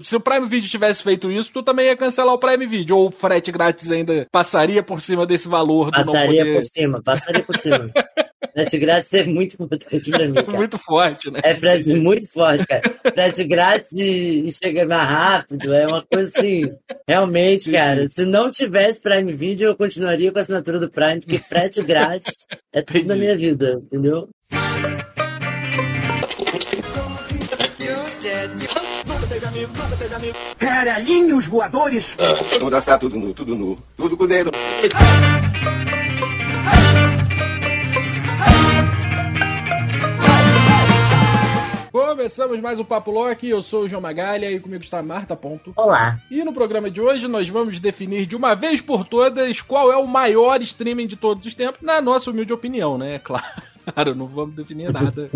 Se o Prime Video tivesse feito isso, tu também ia cancelar o Prime Video. Ou o frete grátis ainda passaria por cima desse valor passaria do poder... por cima, passaria por cima. frete grátis é muito importante pra mim, cara. Muito forte, né? É frete muito forte, cara. Frete grátis e, chega mais rápido, é uma coisa assim. Realmente, cara, se não tivesse Prime Video, eu continuaria com a assinatura do Prime, porque frete grátis é tudo na Entendi. minha vida, entendeu? Caralhinhos voadores! Vamos dançar tudo nu, tudo nu. Tudo com o dedo. Começamos mais um Papo Loki, eu sou o João Magalha e comigo está a Marta Ponto. Olá. E no programa de hoje nós vamos definir de uma vez por todas qual é o maior streaming de todos os tempos, na nossa humilde opinião, né? Claro, não vamos definir nada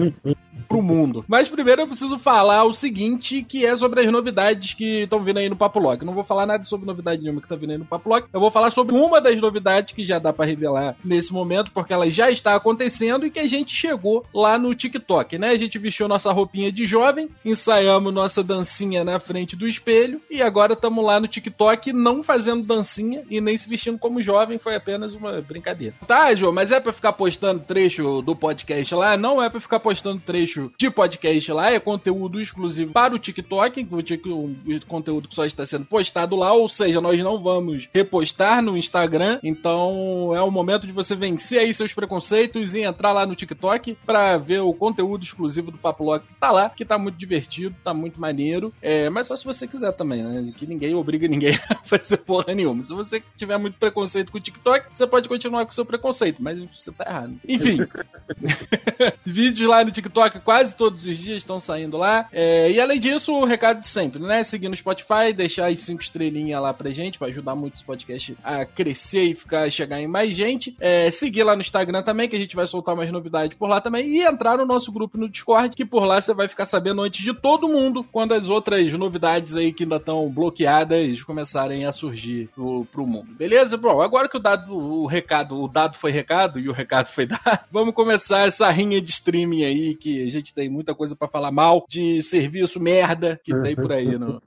pro mundo. Mas primeiro eu preciso falar o seguinte, que é sobre as novidades que estão vindo aí no Papo Lock. Não vou falar nada sobre novidade nenhuma que tá vindo aí no Papo Lock. Eu vou falar sobre uma das novidades que já dá pra revelar nesse momento, porque ela já está acontecendo e que a gente chegou lá no TikTok, né? A gente vestiu nossa roupinha de jovem, ensaiamos nossa dancinha na frente do espelho e agora estamos lá no TikTok não fazendo dancinha e nem se vestindo como jovem, foi apenas uma brincadeira. Tá, João, mas é pra ficar postando trecho do podcast lá? Não é pra ficar postando trecho de podcast lá, é conteúdo exclusivo para o TikTok, o conteúdo que só está sendo postado lá, ou seja, nós não vamos repostar no Instagram, então é o momento de você vencer aí seus preconceitos e entrar lá no TikTok para ver o conteúdo exclusivo do Papo Lock que tá lá, que tá muito divertido, tá muito maneiro, é, mas só se você quiser também, né, que ninguém obriga ninguém a fazer porra nenhuma. Se você tiver muito preconceito com o TikTok, você pode continuar com o seu preconceito, mas você tá errado. Enfim, Vídeos lá no TikTok quase todos os dias estão saindo lá. É, e além disso, o recado de sempre, né? Seguir no Spotify, deixar as cinco estrelinhas lá pra gente, pra ajudar muito esse podcast a crescer e ficar chegar em mais gente. É, seguir lá no Instagram também, que a gente vai soltar mais novidades por lá também. E entrar no nosso grupo no Discord, que por lá você vai ficar sabendo antes de todo mundo quando as outras novidades aí que ainda estão bloqueadas começarem a surgir pro, pro mundo. Beleza? Bom, agora que o dado, o recado, o dado foi recado e o recado foi dado, vamos começar essa rinha de streaming aí que a gente tem muita coisa pra falar mal de serviço merda que tem por aí, não.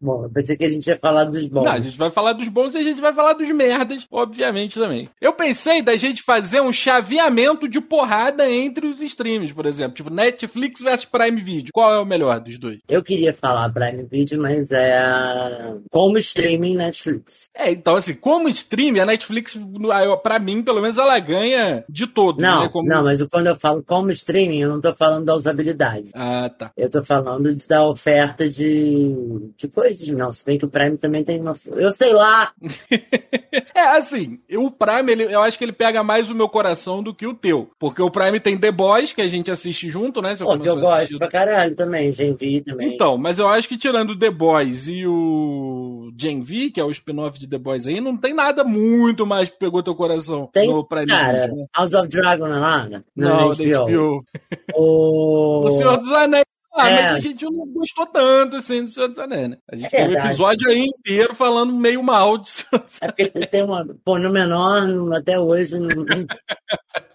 Bom, eu pensei que a gente ia falar dos bons. Não, a gente vai falar dos bons e a gente vai falar dos merdas, obviamente também. Eu pensei da gente fazer um chaveamento de porrada entre os streams, por exemplo, tipo Netflix versus Prime Video. Qual é o melhor dos dois? Eu queria falar Prime Video, mas é como streaming Netflix. É, então assim, como stream, a Netflix, pra mim, pelo menos ela ganha de todos, Não, né? Como... não, mas quando eu falo como streaming, eu não tô falando da usabilidade. Ah, tá. Eu tô falando de- da oferta de, de coisas. Não, se bem que o Prime também tem uma. Eu sei lá! É, assim, o Prime, ele- eu acho que ele pega mais o meu coração do que o teu. Porque o Prime tem The Boys, que a gente assiste junto, né? Você Pô, que eu gosto pra caralho também, Gen V também. Então, mas eu acho que tirando The Boys e o Gen V, que é o spin-off de The Boys aí, não tem nada muito mais que pegou teu coração tem, no Prime cara, né? House of Dragon não é nada? Não, na da HBO. O... O Senhor dos Anéis. Ah, É. mas a gente não gostou tanto assim do Senhor dos Anéis, né? A gente É tem um episódio aí inteiro falando meio mal do Senhor dos É porque tem uma. Pô, no menor, até hoje, não,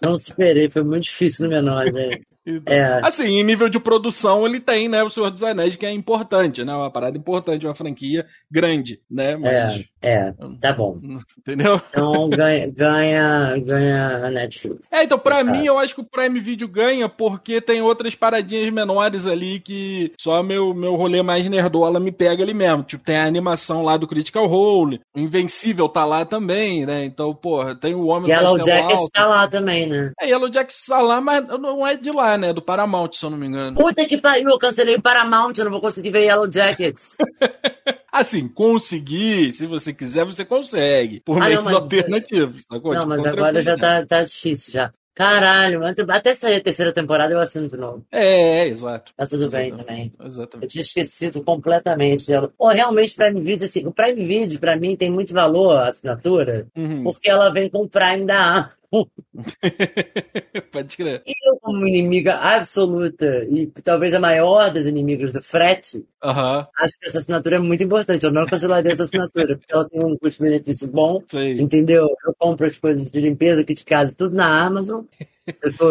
não, superei. Foi muito difícil no menor, né? Então, É. Assim, em nível de produção, ele tem, né, o Senhor dos Anéis, que é importante, né? Uma parada importante, uma franquia grande, né? Mas. É, tá bom. Entendeu? Então ganha, ganha, ganha a Netflix. É, então pra É. mim eu acho que o Prime Video ganha porque tem outras paradinhas menores ali que só meu, meu rolê mais nerdola me pega ali mesmo. Tipo, tem a animação lá do Critical Role, o Invencível tá lá também, né? Então, porra, tem o Homem do Yellow Jackets tá lá também, né? É, Yellow Jackets tá lá, mas não é de lá, né? Do Paramount, se eu não me engano. Puta que pariu, eu cancelei o Paramount, eu não vou conseguir ver Yellow Jackets. Assim, conseguir, se você quiser, você consegue. Por Ah, não, meios mas- alternativos, sacou? Não, Tipo, mas agora já tranquilidade. tá, tá difícil já. Caralho, até- sair a terceira temporada eu assino de novo. É, é, exato. Tá tudo bem Exatamente. também. Eu Exatamente. tinha esquecido completamente dela. Pô, realmente Prime Video, assim, o Prime Video pra mim tem muito valor, a assinatura, Uhum. porque ela vem com o Prime da. Pode crer. E eu, como inimiga absoluta e talvez a maior das inimigas do frete, Aham, acho que essa assinatura é muito importante. Eu não cancelaria essa assinatura, porque ela tem um custo-benefício bom, sei. entendeu? Eu compro as coisas de limpeza, kit de casa, tudo na Amazon.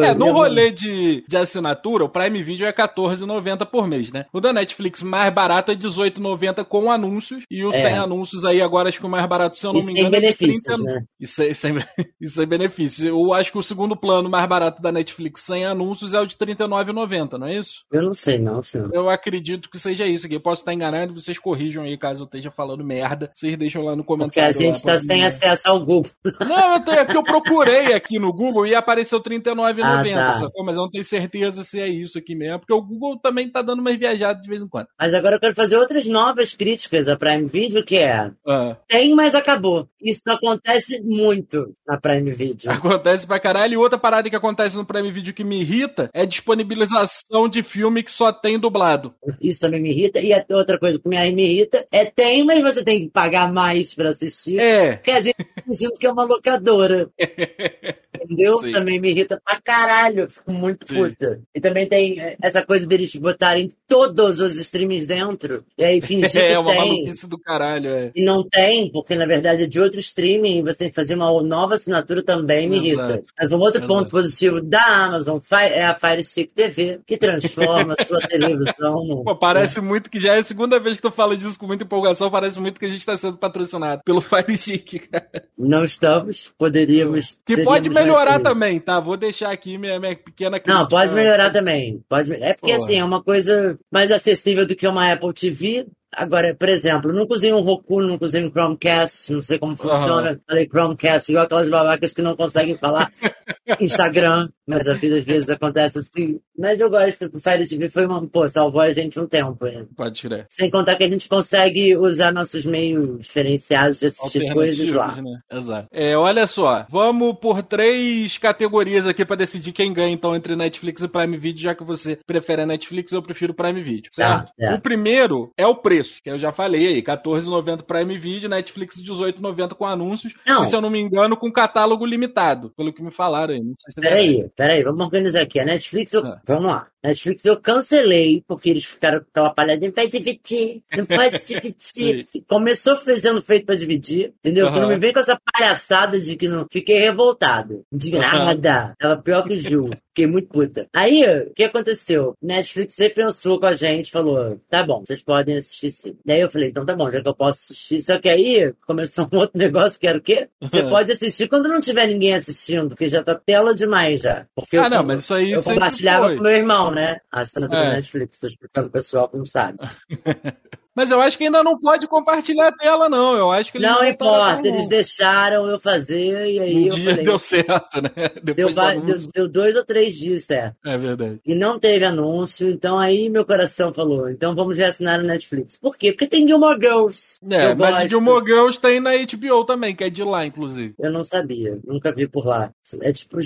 É, no rolê de, de assinatura, o Prime Video é R$14,90 por mês, né? O da Netflix mais barato é R$18,90 com anúncios. E o É. sem anúncios aí agora acho que o mais barato, se eu não E me engano, é de benefícios, 30... né? E sem, sem, e sem benefícios. Eu acho que o segundo plano mais barato da Netflix sem anúncios é o de R$39,90, não é isso? Eu não sei, não, senhor. Eu acredito que seja isso aqui. Eu posso estar enganado, vocês corrijam aí caso eu esteja falando merda. Vocês deixam lá no Porque comentário. a gente lá pra tá sem mim. acesso ao Google. Não, eu, tenho, é que eu procurei aqui no Google e apareceu R$39,90, Ah, tá. sacou? Mas eu não tenho certeza se é isso aqui mesmo, porque o Google também tá dando umas viajadas de vez em quando. Mas agora eu quero fazer outras novas críticas à Prime Video, que é Ah, tem, mas acabou. Isso acontece muito na Prime Video. acontece pra caralho. E outra parada que acontece no Prime Video que me irrita é disponibilização de filme que só tem dublado. Isso também me irrita. E outra coisa que me irrita é tem, mas você tem que pagar mais pra assistir. É, Porque a gente tá que é uma locadora. Entendeu? Sim. Também me irrita pra caralho. Eu Fico muito Sim. puta. E também tem essa coisa deles botarem todos os streams dentro. E aí fingir é que uma tem. maluquice do caralho, é. E não tem, porque na verdade é de outro streaming e você tem que fazer uma nova assinatura também me irrita. Mas um outro Exato. ponto positivo da Amazon é a Fire Stick TV, que transforma a sua televisão num. Pô, parece muito que já é a segunda vez que tu fala disso com muita empolgação, parece muito que a gente tá sendo patrocinado pelo Fire Stick, cara. Não estamos, poderíamos. Que pode melhorar também, tá? Vou deixar aqui minha, minha pequena crítica. Não, pode melhorar também. Pode... É porque assim, é uma coisa mais acessível do que uma Apple TV. Agora, por exemplo, nunca usei um Roku, nunca usei um Chromecast, não sei como funciona. Falei Chromecast, igual aquelas babacas que não conseguem falar Instagram, mas a vida às vezes acontece assim. Mas eu gosto, o Fire TV foi uma, pô, salvou a gente um tempo. né? Pode tirar. Sem contar que a gente consegue usar nossos meios diferenciados de assistir coisas lá. Né? Exato. É, olha só, vamos por três categorias aqui pra decidir quem ganha então entre Netflix e Prime Video, já que você prefere a Netflix, eu prefiro Prime Video, certo? Tá, certo. O primeiro é o preço, que eu já falei aí, R$14,90 Prime Video, Netflix R$18,90 com anúncios, Não. e se eu não me engano, com catálogo limitado, pelo que me falaram aí. Não sei se é. Peraí, peraí, vamos organizar aqui. A Netflix, eu... Ah. vamos lá. Netflix eu cancelei, porque eles ficaram com aquela palhada, não vai dividir, não pode dividir. Começou fazendo feito pra dividir, entendeu? Tu Aham. não me vem com essa palhaçada de que não. Fiquei revoltado. Indignada. Tava pior que o Gil. Fiquei muito puta. Aí, o que aconteceu? Netflix repensou com a gente, falou, tá bom, vocês podem assistir sim. Daí eu falei, então tá bom, já que eu posso assistir. Só que aí começou um outro negócio que era o quê? Você pode assistir quando não tiver ninguém assistindo, porque já tá tela demais já. Porque Ah, eu- não, mas isso aí eu compartilhava foi. com meu irmão, né? A assinatura É. da Netflix. Tô explicando pro pessoal não sabe. Mas eu acho que ainda não pode compartilhar a tela, não. Eu acho que eles Não importa, eles deixaram eu fazer e aí Um eu dia falei. deu certo, né? Deu, Depois deu, anúncio. deu dois ou três dias, certo? É verdade. E não teve anúncio, então aí meu coração falou, então vamos reassinar a Netflix. Por quê? Porque tem Gilmore Girls. É, eu mas gosto. Gilmore Girls tem na HBO também, que é de lá, inclusive. Eu não sabia, nunca vi por lá. É tipo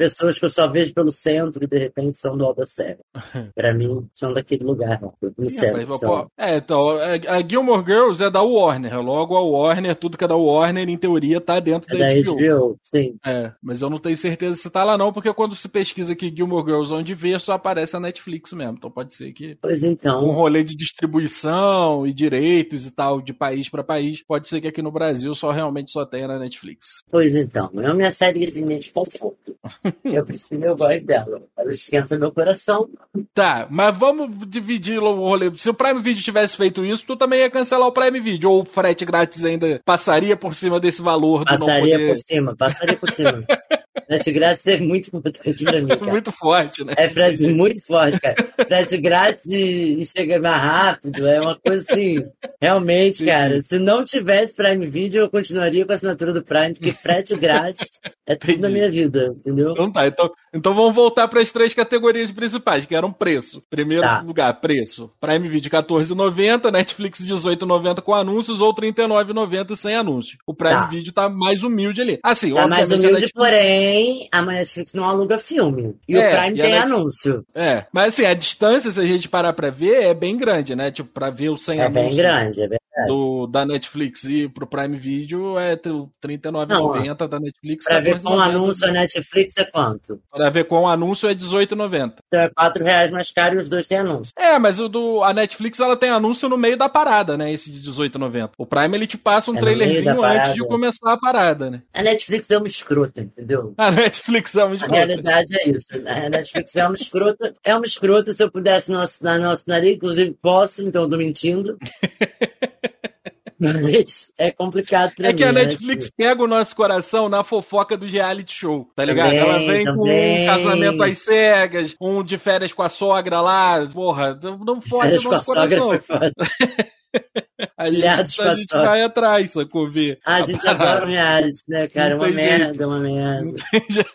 pessoas que eu só vejo pelo centro e de repente são do Serra. pra mim, são daquele lugar, né? no Ih, centro. rapaz, são- É, então, a a Gilmore Girls é da Warner. Logo, a Warner, tudo que é da Warner, em teoria, tá dentro É da, da HBO. HBO, sim. É, mas eu não tenho certeza se tá lá não, porque quando se pesquisa aqui Gilmore Girls onde vê, só aparece a Netflix mesmo. Então pode ser que Pois um então, rolê de distribuição e direitos e tal, de país pra país, pode ser que aqui no Brasil só realmente só tenha na Netflix. pois então. É minha sériezinha de conforto. eu preciso, eu gosto dela. Ela esquenta meu coração. Tá, mas vamos dividir o rolê. Se o Prime Video tivesse feito isso, tu também ia cancelar o Prime Video. Ou o frete grátis ainda passaria por cima desse valor do não Passaria por cima, passaria por cima. Frete grátis é muito importante pra mim, cara. Muito forte, né? É frete muito forte, cara. Frete grátis e, chega mais rápido. É uma coisa assim. Realmente, cara. Se não tivesse Prime Video, eu continuaria com a assinatura do Prime, porque frete grátis é tudo Entendi. na minha vida, entendeu? Então tá, então, então vamos voltar para as três categorias principais, que eram preço. Primeiro Tá. lugar, preço. Prime Video R$14,90, Netflix R$18,90 com anúncios ou R$39,90 sem anúncios. O Prime Tá. Video tá mais humilde ali. Assim, Tá mais a humilde, Netflix... porém, a Netflix não aluga filme. E É, o Prime e tem anúncio. É, mas assim, a distância, se a gente parar pra ver, é bem grande, né? Tipo, pra ver o sem É anúncio. bem grande, é verdade. do, da Netflix e pro Prime Video é R$ 39,90 da Netflix. Pra ver com o 14,90. anúncio a Netflix é quanto? Pra ver com o anúncio é R$18,90. Então é 4 reais mais caro e os dois têm anúncio. É, mas o do a Netflix ela tem anúncio no meio da parada, né? Esse de 18,90. O Prime ele te passa um É trailerzinho antes de começar a parada, né? A Netflix é uma escrota, entendeu? A Netflix é uma A escrota. realidade é isso. A Netflix é uma escrota. É uma escrota. Se eu pudesse não assinar, não assinaria. Inclusive, posso, então tô mentindo. Mas é complicado pra É mim. que a né? Netflix pega o nosso coração na fofoca do reality show, tá ligado? Também, Ela vem com também. um casamento às cegas, um de férias com a sogra lá, porra, não fode o com a nosso coração. foda. A gente, a gente vai atrás, sacou? Ver Ah, a gente adora um reality, né, cara? É uma merda, jeito. é uma merda. Não tem jeito.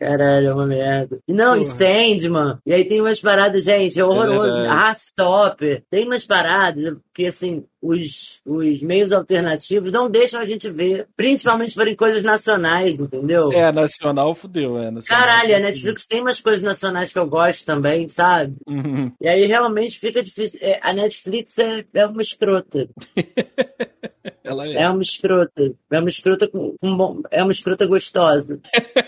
Caralho, é uma merda. E não, e Porra. Sandman. E aí tem umas paradas, gente, é horroroso. verdade. Heartstopper. Tem umas paradas que, assim, os, os meios alternativos não deixam a gente ver. Principalmente por coisas nacionais, entendeu? É, nacional fudeu, é. Nacional, Caralho, a. Netflix tem umas coisas nacionais que eu gosto também, sabe? Uhum. E aí realmente fica difícil. É, a Netflix é, é uma escrota. Ela é. É uma escrota. É uma escrota com, com bom, é uma escrota gostosa.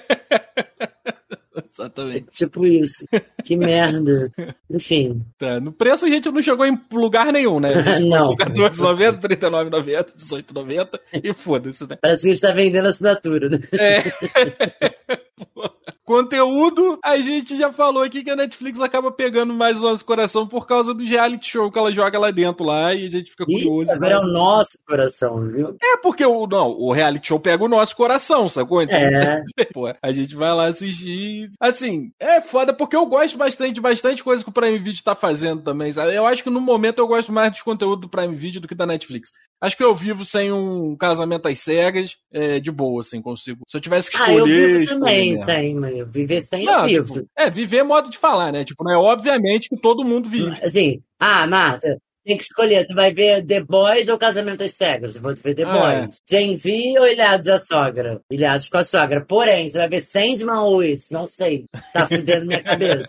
Exatamente. Tipo isso. Que merda. Enfim. Tá, No preço a gente não chegou em lugar nenhum, né? Não. foi com R$14,90, R$39,90, R$18,90 e foda-se, né? Parece que a gente tá vendendo assinatura, né? É. Conteúdo, a gente já falou aqui que a Netflix acaba pegando mais o nosso coração por causa do reality show que ela joga lá dentro lá e a gente fica curioso. agora é o nosso coração, viu? É porque o, não, o reality show pega o nosso coração, sacou? Então, É. pô, a gente vai lá assistir. Assim, é foda porque eu gosto bastante de bastante coisa que o Prime Video tá fazendo também, sabe? Eu acho que no momento eu gosto mais dos conteúdos do Prime Video do que da Netflix. Acho que eu vivo sem um casamento às cegas, é, de boa, assim, consigo. Se eu tivesse que Ah, escolher. eu vivo também sem, mas viver sem Não, eu vivo. tipo, é, viver é modo de falar, né? Tipo, não é obviamente que todo mundo vive. Assim, ah, Marta, tem que escolher. Tu vai ver The Boys ou Casamento às Cegas? Eu vou ver The Ah, Boys. Jane V ou Ilhados à Sogra? Ilhados com a Sogra. Porém, você vai ver Sandman ou esse? Não sei. Tá fudendo minha cabeça.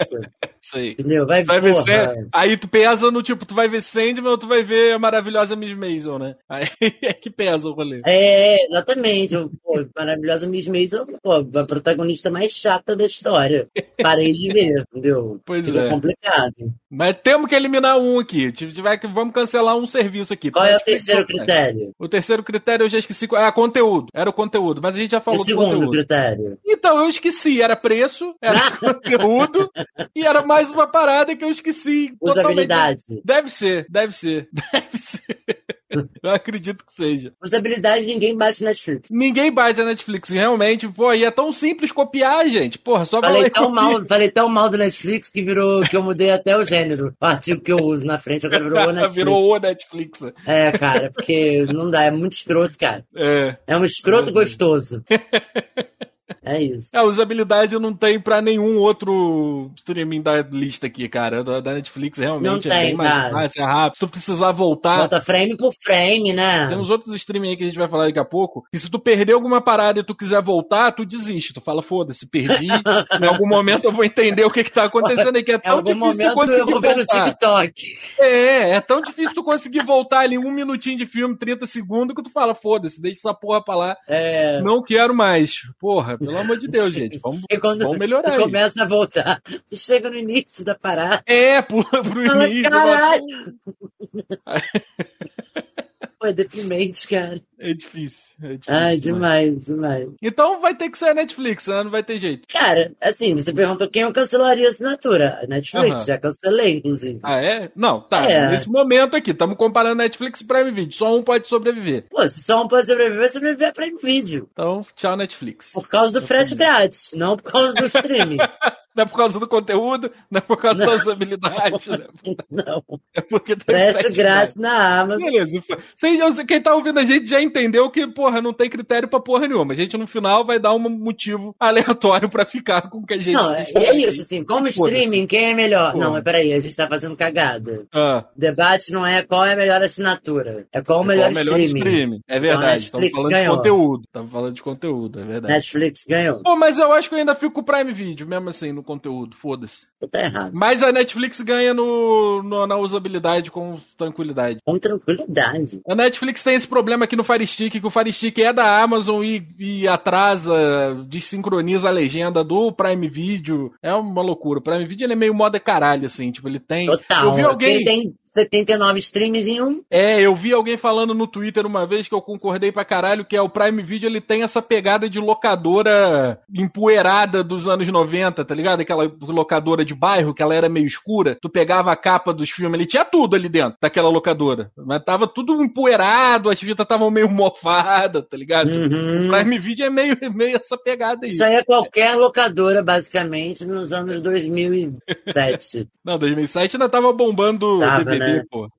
Sei. Entendeu? Vai, vai ver porra. Sand... Aí tu pesa no tipo, tu vai ver Sandman ou tu vai ver a maravilhosa Miss Maisel, né? Aí é que pesa o rolê. É, exatamente. Pô, maravilhosa Miss Maisel, pô, a protagonista mais chata da história. Parei de ver, entendeu? Pois Fica é. complicado. Mas temos que eliminar um aqui. Se tiver vamos cancelar um serviço aqui. Qual é o terceiro critério? O terceiro critério eu já esqueci. qual- Ah, conteúdo. Era o conteúdo, mas a gente já falou o do segundo conteúdo. critério? Então, eu esqueci. Era preço, era conteúdo e era mais uma parada que eu esqueci. totalmente. Usabilidade. Deve ser, deve ser, deve ser. Eu acredito que seja. Usabilidade ninguém bate na Netflix. Ninguém bate a Netflix, realmente. Pô, e é tão simples copiar, gente. Porra, só Falei tão, copia. mal, falei tão mal do Netflix que virou que eu mudei até o gênero. O artigo que eu uso na frente agora virou o Netflix. Virou o Netflix. É, cara, porque não dá, é muito escroto, cara. É. É um escroto Verdade. gostoso. É isso. A usabilidade não tem pra nenhum outro streaming da lista aqui, cara. Da, da Netflix realmente Não é tem, bem mais fácil, é rápido. Se tu precisar voltar. Bota frame por frame, né? Tem uns outros streaming aí que a gente vai falar daqui a pouco. Que se tu perder alguma parada e tu quiser voltar, tu desiste. Tu fala, foda-se, perdi. em algum momento eu vou entender o que que tá acontecendo aí, que é tão difícil tu momento eu conseguir vou ver no voltar. TikTok. É, é tão difícil tu conseguir voltar ali um minutinho de filme, 30 segundos, que tu fala, foda-se, deixa essa porra pra lá. É. Não quero mais. Porra, pelo amor de Deus, gente. Vamos, E quando vamos melhorar aí. começa a voltar, tu chega no início da parada. É, pro Fala, início. caralho. Pô, é deprimente, cara. É difícil. É difícil. Ai, demais. demais, demais. Então vai ter que ser a Netflix, né? Não vai ter jeito. Cara, assim, você perguntou quem eu cancelaria a assinatura. A Netflix, Aham. já cancelei, inclusive. Ah, é? Não, tá. É. Nesse momento aqui, estamos comparando Netflix e Prime Video. Só um pode sobreviver. Pô, se só um pode sobreviver, vai sobreviver a Prime Video. Então, tchau, Netflix. Por causa do frete grátis, não por causa do streaming. Não é por causa do conteúdo, não é por causa da usabilidade, né? não. É porque tem Frete grátis na Amazon. Beleza. Quem tá ouvindo a gente já entendeu que, porra, não tem critério pra porra nenhuma. A gente no final vai dar um motivo aleatório pra ficar com o que a gente Não, é, é isso, assim, como streaming, quem é melhor? Pô. Não, mas peraí, a gente tá fazendo cagada. Ah, O debate não é qual é a melhor assinatura, é qual o qual melhor, o melhor streaming. streaming. É verdade. Estamos Netflix falando ganhou. de conteúdo. Estamos falando de conteúdo, é verdade. Netflix ganhou. Pô, mas eu acho que eu ainda fico com o Prime Video, mesmo assim. no conteúdo, foda-se. Tá errado. Mas a Netflix ganha no, no- na usabilidade com tranquilidade. Com tranquilidade. A Netflix tem esse problema aqui no Fire Stick, que o Fire Stick é da Amazon e, e atrasa, desincroniza a legenda do Prime Video. É uma loucura. O Prime Video ele é meio moda caralho, assim. Tipo, ele tem. Total. Eu vi alguém. Ele tem 79 streams em um. É, eu vi alguém falando no Twitter uma vez que eu concordei pra caralho, que é o Prime Video, ele tem essa pegada de locadora empoeirada dos anos 90, tá ligado? Aquela locadora de bairro, que ela era meio escura. Tu pegava a capa dos filmes, ele tinha tudo ali dentro daquela locadora. Mas tava tudo empoeirado, as fitas estavam meio mofadas, tá ligado? Uhum. O Prime Video é meio, meio essa pegada aí. Isso aí é qualquer locadora, basicamente, nos anos 2007. Não, 2007 ainda tava bombando Tava, DVD, né? pô.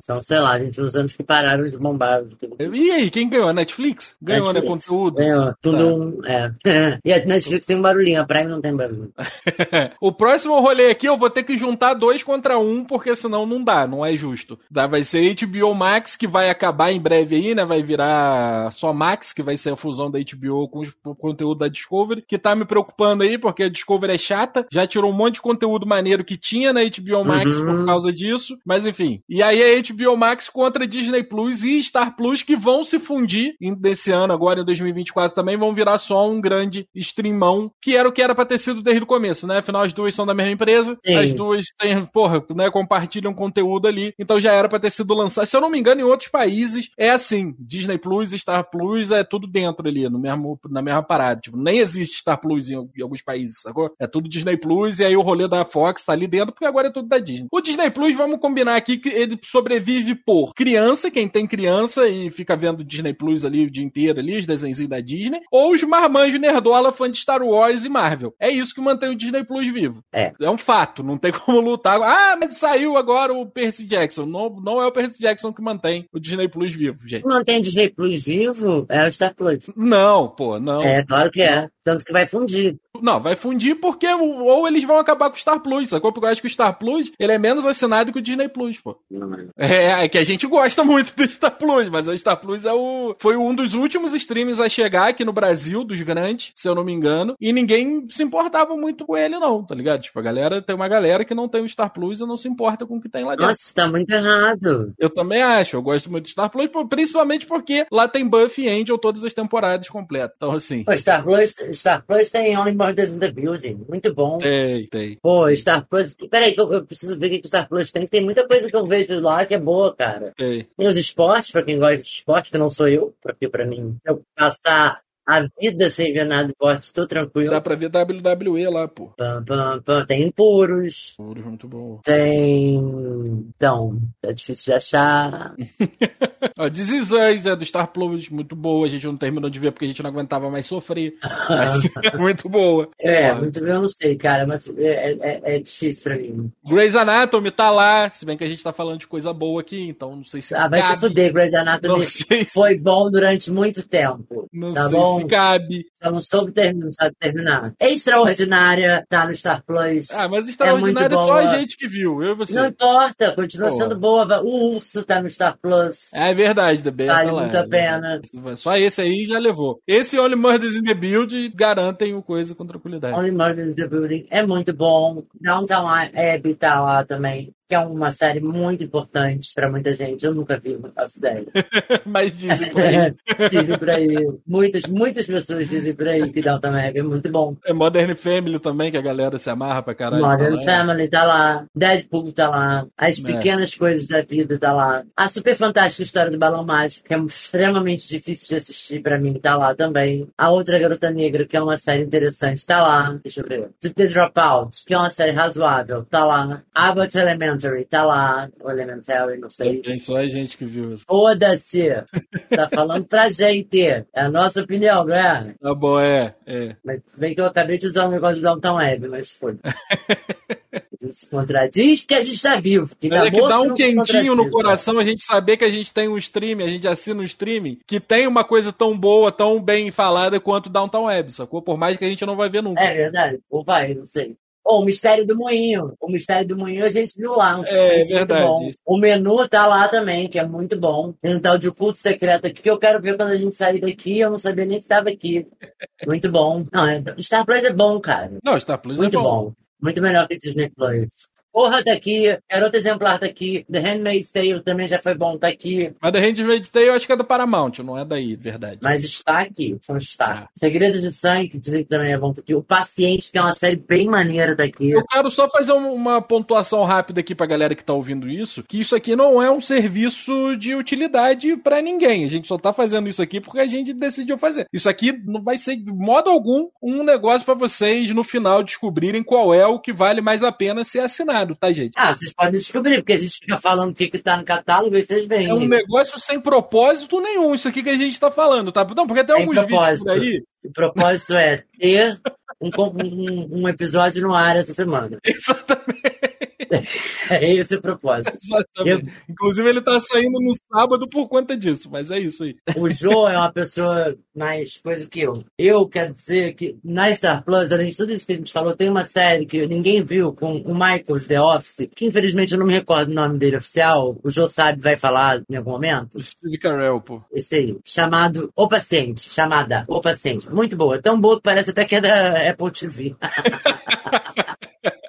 São, sei lá, gente, os anos que pararam de bombar. E aí, quem ganhou? A Netflix? Ganhou, né? Netflix. Conteúdo. Ganhou. Tudo Tá. É. e a Netflix tem um barulhinho, a Prime não tem barulho. o próximo rolê aqui eu vou ter que juntar dois contra um, porque senão não dá, não é justo. Dá, vai ser HBO Max, que vai acabar em breve aí, né? Vai virar só Max, que vai ser a fusão da HBO com o conteúdo da Discovery, que tá me preocupando aí, porque a Discovery é chata, já tirou um monte de conteúdo maneiro que tinha na HBO Max Uhum. por causa disso, mas enfim. E aí a HBO Max contra Disney Plus e Star Plus, que vão se fundir nesse ano, agora em 2024 também, vão virar só um grande streamão, que era o que era pra ter sido desde o começo, né? Afinal, as duas são da mesma empresa, Sim. as duas têm, porra, né, compartilham conteúdo ali, então já era pra ter sido lançado. Se eu não me engano, em outros países é assim, Disney Plus, Star Plus, é tudo dentro ali, no mesmo, na mesma parada. Tipo, nem existe Star Plus em, em alguns países, sacou? É tudo Disney Plus e aí o rolê da Fox tá ali dentro, porque agora é tudo da Disney. O Disney Plus, vamos combinar aqui que ele sobrevive por criança, quem tem criança e fica vendo Disney Plus ali o dia inteiro ali, os desenhos da Disney, ou os marmanjos nerdola fã de Star Wars e Marvel. É isso que mantém o Disney Plus vivo. É. É um fato, não tem como lutar. Ah, mas saiu agora o Percy Jackson. Não, não é o Percy Jackson que mantém o Disney Plus vivo, gente. Não tem Disney Plus vivo? É o Star Plus. Não, pô, não. É, claro que é. Tanto que vai fundir. Não, vai fundir porque ou eles vão acabar com o Star Plus, sacou? Porque eu acho que o Star Plus, ele é menos assinado que o Disney Plus, pô. É. É, que a gente gosta muito do Star Plus, mas o Star Plus é o, foi um dos últimos streams a chegar aqui no Brasil, dos grandes, se eu não me engano, e ninguém se importava muito com ele não, tá ligado? Tipo, a galera, tem uma galera que não tem o Star Plus e não se importa com o que tem lá dentro. Nossa, tá muito errado. Eu também acho, eu gosto muito do Star Plus, principalmente porque lá tem Buffy e Angel todas as temporadas completas. Então, assim, Pô, Star Plus, Star Plus tem Only Murders in the Building. Muito bom. tem, tem. Pô, Star Plus. Peraí, que eu, eu preciso ver o que o Star Plus tem. Tem muita coisa que eu vejo lá que é boa, cara. Tem. Tem os esportes, pra quem gosta de esporte, que não sou eu, porque pra mim, eu passar a vida sem ver nada de esporte, tô tranquilo. Dá pra ver WWE lá, pô. Pam, pam, pam. Tem impuros, Puros, muito bom. tem. Então, é difícil de achar. Ó, This Is Us é do Star Plus, muito boa. A gente não terminou de ver porque a gente não aguentava mais sofrer. Mas é muito boa. É, muito bem, eu não sei, cara, mas é, é, é difícil pra mim. Grey's Anatomy tá lá, se bem que a gente tá falando de coisa boa aqui, então não sei se Ah, vai se cabe. fuder, Grey's Anatomy Não sei se, foi bom durante muito tempo. não tá sei bom? Se cabe. Soube terminar, não sabe terminar. Extraordinária, tá no Star Plus. Ah, mas é, muito só a gente que viu, eu e você. Não importa, continua Pô. sendo boa. O Urso tá no Star Plus. É verdade, Bear Vale tá lá. muito a é verdade. Só esse aí já levou. Esse Only Murders in the Build garantem o coisa com tranquilidade. Only Murders in the Building é muito bom. Downtown Abbey tá lá também. Que é uma série muito importante pra muita gente. Eu nunca vi, não faço ideia. Mas dizem por aí. dizem por aí. Muitas, muitas pessoas dizem por aí que Downtown Abbey é muito bom. É Modern Family também, que a galera se amarra pra caralho. Modern tá. Family tá lá, Deadpool tá lá, As É. Pequenas Coisas da Vida tá lá, a super fantástica história do Balão Mágico, que é extremamente difícil de assistir pra mim, tá lá também. A Outra Garota Negra, que é uma série interessante, tá lá. Deixa eu ver. The Dropout, que é uma série razoável, tá lá. Abbott Elementary, tá lá. Ou Elementary, não sei. Tem só a gente que viu isso. Foda-se! Tá falando pra gente. É a nossa opinião, não é? Tá bom, é, é. Mas bem que eu acabei de usar o negócio de Downtown Web, mas foi. A gente se contradiz porque a gente tá vivo. Quem Mas tá é que dá um quentinho no coração a gente saber que a gente tem um stream, a gente assina um stream que tem uma coisa tão boa, tão bem falada quanto Downtown Web, sacou? Por mais que a gente não vai ver nunca. É verdade. Ou vai, não sei. Ô, o Mistério do Moinho. O Mistério do Moinho a gente viu lá. Um É, muito verdade. O menu tá lá também, que é muito bom. Tem um tal de culto secreto aqui que eu quero ver quando a gente sair daqui. Eu não sabia nem que tava aqui. Muito bom. Não, é, Star Plus é bom, cara. Não, Star Plus Muito é bom. bom. Muito melhor que Disney Plus. Porra tá aqui, Garota Exemplar tá aqui, The Handmaid's Tale também já foi bom, tá aqui. Mas The Handmaid's Tale eu acho que é do Paramount, não é daí, verdade. Mas está aqui, está. Ah. Segredos de Sangue, que dizem que também é bom, tá aqui. O Paciente, que é uma série bem maneira, tá aqui. Eu quero só fazer um- uma pontuação rápida aqui pra galera que tá ouvindo isso, que isso aqui não é um serviço de utilidade pra ninguém. A gente só tá fazendo isso aqui porque a gente decidiu fazer. Isso aqui não vai ser de modo algum um negócio pra vocês no final descobrirem qual é o que vale mais a pena ser assinado, tá, gente? Ah, vocês podem descobrir, porque a gente fica falando o que, que tá no catálogo e vocês veem. É um negócio sem propósito nenhum, isso aqui que a gente tá falando, tá? Não, porque tem alguns vídeos propósito. por aí. O propósito é ter um, um- um episódio no ar essa semana. Exatamente. É esse o propósito. Exatamente. Inclusive, ele tá saindo no sábado por conta disso, mas é isso aí. O Jô é uma pessoa mais coisa que eu. Eu quero dizer que na Star Plus, além de tudo isso que a gente falou, tem uma série que ninguém viu com o Michael The Office, que infelizmente eu não me recordo o nome dele oficial. O Jô sabe, vai falar em algum momento. Steve Carell, pô. Esse aí, chamado O Paciente, chamada O Paciente. Muito boa, tão boa que parece até que é da Apple TV.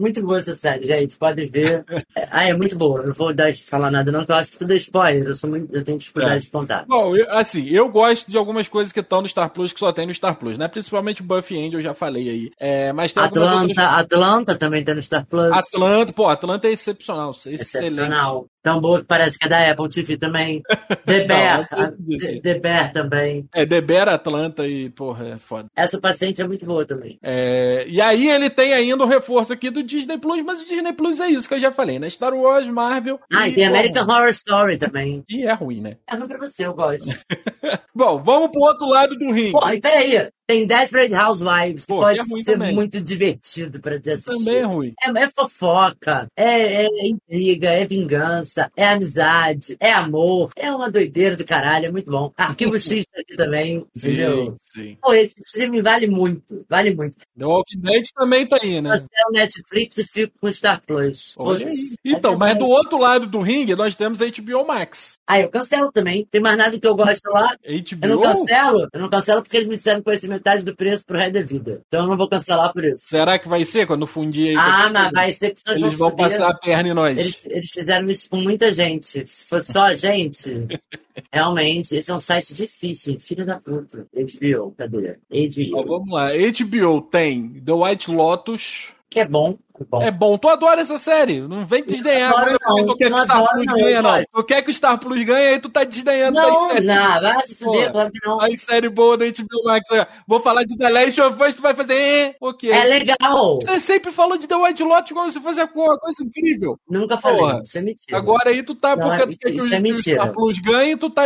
Muito boa essa série, gente. Pode ver. Ah, é muito boa. Eu não vou dar, falar nada, não, que eu acho que tudo é spoiler. Eu, sou muito, eu tenho dificuldade É. de contar. Bom, eu- assim, eu gosto de algumas coisas que estão no Star Plus que só tem no Star Plus, né? Principalmente o Buffy Angel, eu já falei aí. É, mas tem Atlanta, outras... Atlanta também tem no Star Plus. Atlanta, pô, Atlanta é excepcional, excelente. Excepcional. Tão boa que parece que é da Apple TV também. The Bear. a- disse. The, Bear também. É, The Bear, Atlanta e, porra, é foda. Essa paciente é muito boa também. É, e aí ele tem ainda o reforço aqui do Disney Plus, mas o Disney Plus é isso que eu já falei, né? Star Wars, Marvel. Ah, e tem porra, American Horror Story também. E é ruim, né? É ruim pra você, eu gosto. Bom, vamos pro outro lado do ringue. Pô, e peraí. Tem Desperate Housewives, Pô, pode é ser também. muito divertido pra te assistir. Também é ruim. É, é fofoca, é, é intriga, é vingança, é amizade, é amor, é uma doideira do caralho, é muito bom. Arquivo X tá aqui também, entendeu? Sim, sim. Pô, esse streaming vale muito, vale muito. The Walking Dead também tá aí, né? Você é o Netflix e fico com o Star Plus. Olha aí. Então, mas do outro lado do ringue, nós temos a HBO Max. Ah, eu cancelo também. Tem mais nada que eu gosto lá. Eu não HBO? cancelo. Eu não cancelo porque eles me disseram ser metade do preço pro resto da vida. Então eu não vou cancelar por isso. Será que vai ser quando fundir aí? Ah, mas vai ser que Eles vão passar a perna em nós. Eles, eles fizeram isso com muita gente. Se fosse só a gente, realmente, esse é um site difícil, filho da puta. HBO, cadê? Ó, HBO. vamos lá. HBO tem The White Lotus. Que é bom, bom. É bom. Tu adora essa série. Não vem desdenhar agora porque não. tu quer que Não o Star Plus não, ganhe, eu não. Tu quer que o Star Plus ganhe, aí tu tá desdenhando das Não, séries. não, vai se fuder, que não. Aí série boa da HBO Max. Vou falar de The Last of Us, tu vai fazer... Eh, ok. É legal. Você sempre falou de The White Lotus como se fosse uma coisa incrível. Nunca falei, Porra. isso é mentira. Agora aí tu tá, Não, porque tu quer que é o mentira. Star Plus ganhe, tu tá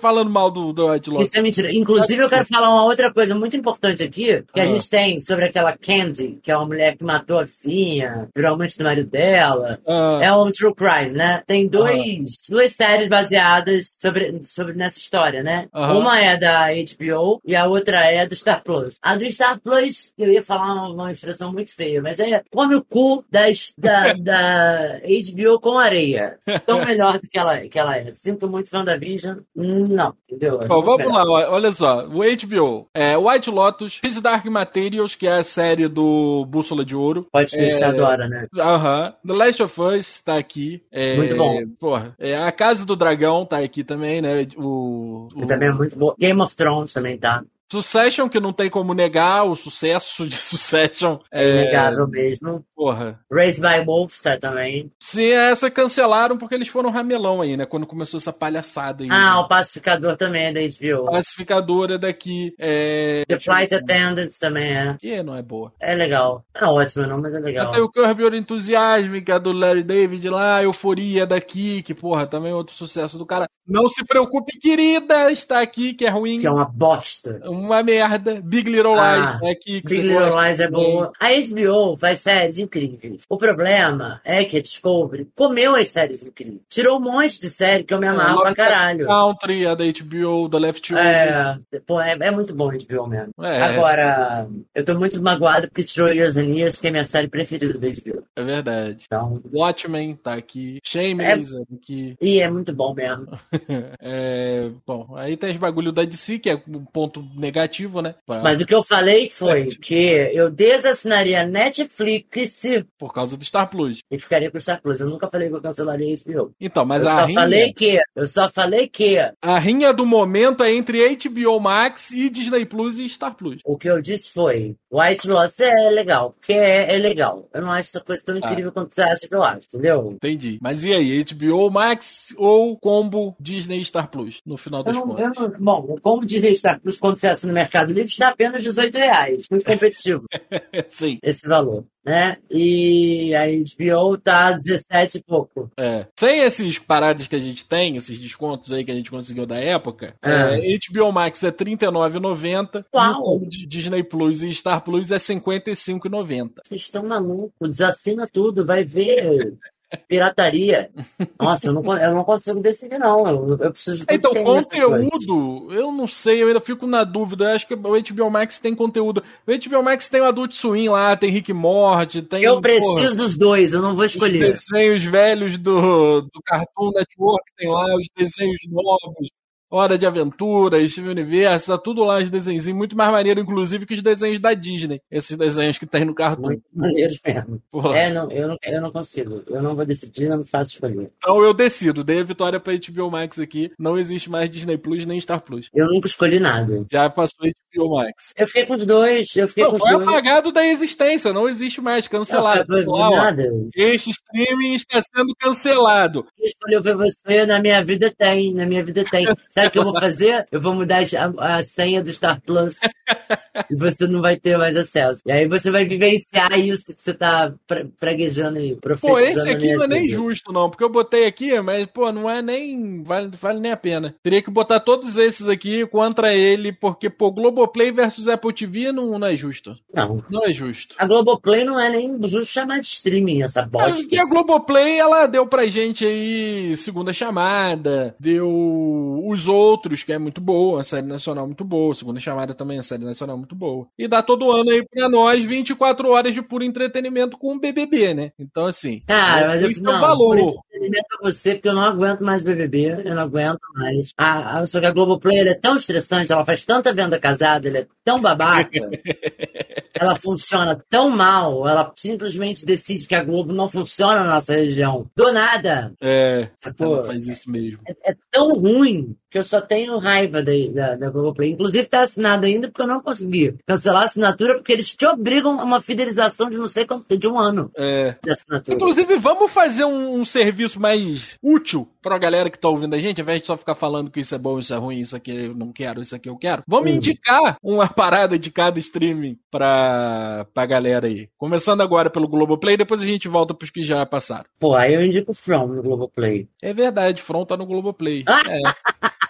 falando mal do The White Lotus. Isso é mentira. Inclusive, eu quero falar uma outra coisa muito importante aqui, que a Ah. gente tem sobre aquela Candy, que é uma mulher que matou a vizinha, virou amante do marido dela. Ah, É um true crime, né? Tem dois, duas séries baseadas sobre, sobre nessa história, né? Aham. Uma é da HBO e a outra é do Star Plus. A do Star Plus, eu ia falar uma, uma expressão muito feia, mas é come o cu das, da, da HBO com areia. Tão melhor do que ela, que ela é. Sinto muito WandaVision. Não, entendeu? Bom, vamos lá, olha só. O HBO. É, White Lotus, His Dark Materials, que é a série do Bússola de Ouro. Pode ser que você É, adora, né? Aham. The Last of Us tá aqui. É, Muito bom. Porra. É, a Casa do Dragão tá aqui também, né? O, o também é muito boa. Game of Thrones também tá. Succession, que não tem como negar o sucesso de Succession. É inegável mesmo. Porra. Raised by Wolves tá também. Se essa cancelaram porque eles foram ramelão aí, né? Quando começou essa palhaçada aí. Ah, né? o Pacificador também é da HBO. Classificadora daqui. É... The Flight Attendants também é. Que não é boa. É legal. É ótimo não, mas é legal. tem o Curb Your Enthusiasm, que é do Larry David lá, Euforia daqui, que porra, também é outro sucesso do cara. Não se preocupe, querida, está aqui, que é ruim. Que é uma bosta. Um uma merda. Big Little Ah, Lies é aqui que Big você Little. Lies é boa. A HBO faz séries incríveis. O problema é que a Discovery comeu as séries incríveis. Tirou um monte de série que eu me amarro pra Lovecraft caralho. Country, a da HBO, The Left É, pô, é, é muito bom a HBO mesmo. É. Agora, eu tô muito magoado porque tirou Years and Years, que é minha série preferida da HBO. É verdade. Então, Watchmen tá aqui. Shameless é aqui. e é muito bom mesmo. É, bom, aí tem os bagulho da DC, que é um ponto negativo, né? Pra- Mas o que eu falei foi que eu desassinaria Netflix Por causa do Star Plus. e ficaria com o Star Plus. Eu nunca falei que eu cancelaria HBO. Então, mas eu a só rinha, falei que, eu só falei que a rinha do momento é entre HBO Max e Disney Plus e Star Plus. o que eu disse foi, White Lotus é legal, porque é, é legal. Eu não acho essa coisa tão Ah. incrível quanto você acha que eu acho, entendeu? Entendi. Mas e aí, HBO Max ou combo Disney Star Plus, no final das não, contas? não, bom, como dizem Star Plus quando você no Mercado Livre, está apenas 18 reais. Muito competitivo Sim, esse valor, né? E a HBO tá 17 e pouco. é. Sem esses paradas que a gente tem, esses descontos aí que a gente conseguiu da época, Ah. é, HBO Max é R$ 39,90 e Uau. o combo de Disney Plus e Star Plus é R$ 55,90. Vocês estão malucos, desassina tudo, vai ver pirataria. Nossa, eu não, eu não consigo decidir, não. Eu, eu preciso de Então, conteúdo, eu não sei, eu ainda fico na dúvida. Eu acho que o HBO Max tem conteúdo. O HBO Max tem o Adult Swim lá, tem Rick e Morty, tem. Eu porra, preciso dos dois, eu não vou os escolher. desenhos velhos do, do Cartoon Network, tem lá os desenhos novos. Hora de Aventura, Steven Universo, tá tudo lá, os desenhos muito mais maneiro, inclusive, que os desenhos da Disney. Esses desenhos que tem no Cartoon. Muito maneiros mesmo. Porra. É, não, eu, não, eu não consigo. Eu não vou decidir, não me faço escolher. Então eu decido, dei a vitória pra HBO Max aqui. Não existe mais Disney Plus nem Star Plus. Eu nunca escolhi nada. Já passou HBO Max. Eu fiquei com os dois, eu fiquei Não, com os foi dois. apagado da existência, não existe mais, cancelado. Não, nada. este streaming está sendo cancelado. Quem escolheu foi você, na minha vida tem, na minha vida tem. Sabe o que eu vou fazer? Eu vou mudar a, a senha do Star Plus e você não vai ter mais acesso. E aí você vai vivenciar isso que você tá pra- praguejando aí, Pô, profetizando esse na aqui não é nem justo, não, porque eu botei aqui, mas, pô, não é nem. Vale, vale nem a pena. Teria que botar todos esses aqui contra ele, porque, pô, Globoplay versus Apple TV não, não é justo. Não. Não é justo. A Globoplay não é nem justo chamar de streaming, essa bosta. porque a Globoplay, ela deu pra gente aí segunda chamada, deu os outros, que é muito boa, a série nacional muito boa, segunda chamada também, a série nacional muito boa. E dá todo ano aí pra nós 24 horas de puro entretenimento com o BBB, né? Então, assim, Cara, mas eu, esse é não, valor. por entretenimento pra você, porque eu não aguento mais BBB, eu não aguento mais. A, a, só que a Globoplay é tão estressante, ela faz tanta venda casada, ela é tão babaca, ela funciona tão mal, ela simplesmente decide que a Globo não funciona na nossa região. Do nada. É, Pô, ela faz isso mesmo. é, é tão ruim que eu só tenho raiva da, da, da Globoplay. Inclusive tá assinado ainda porque eu não consegui cancelar a assinatura porque eles te obrigam a uma fidelização de não sei quanto, de um ano É. de assinatura. Inclusive, vamos fazer um, um serviço mais útil pra galera que tá ouvindo a gente, ao invés de só ficar falando que isso é bom, isso é ruim, isso aqui eu não quero, isso aqui eu quero. Vamos Hum. indicar uma parada de cada streaming pra, pra galera aí. Começando agora pelo Globoplay, depois a gente volta pros que já passaram. Pô, aí eu indico o From no Globoplay. É verdade, Front tá no Globoplay. Ah! É.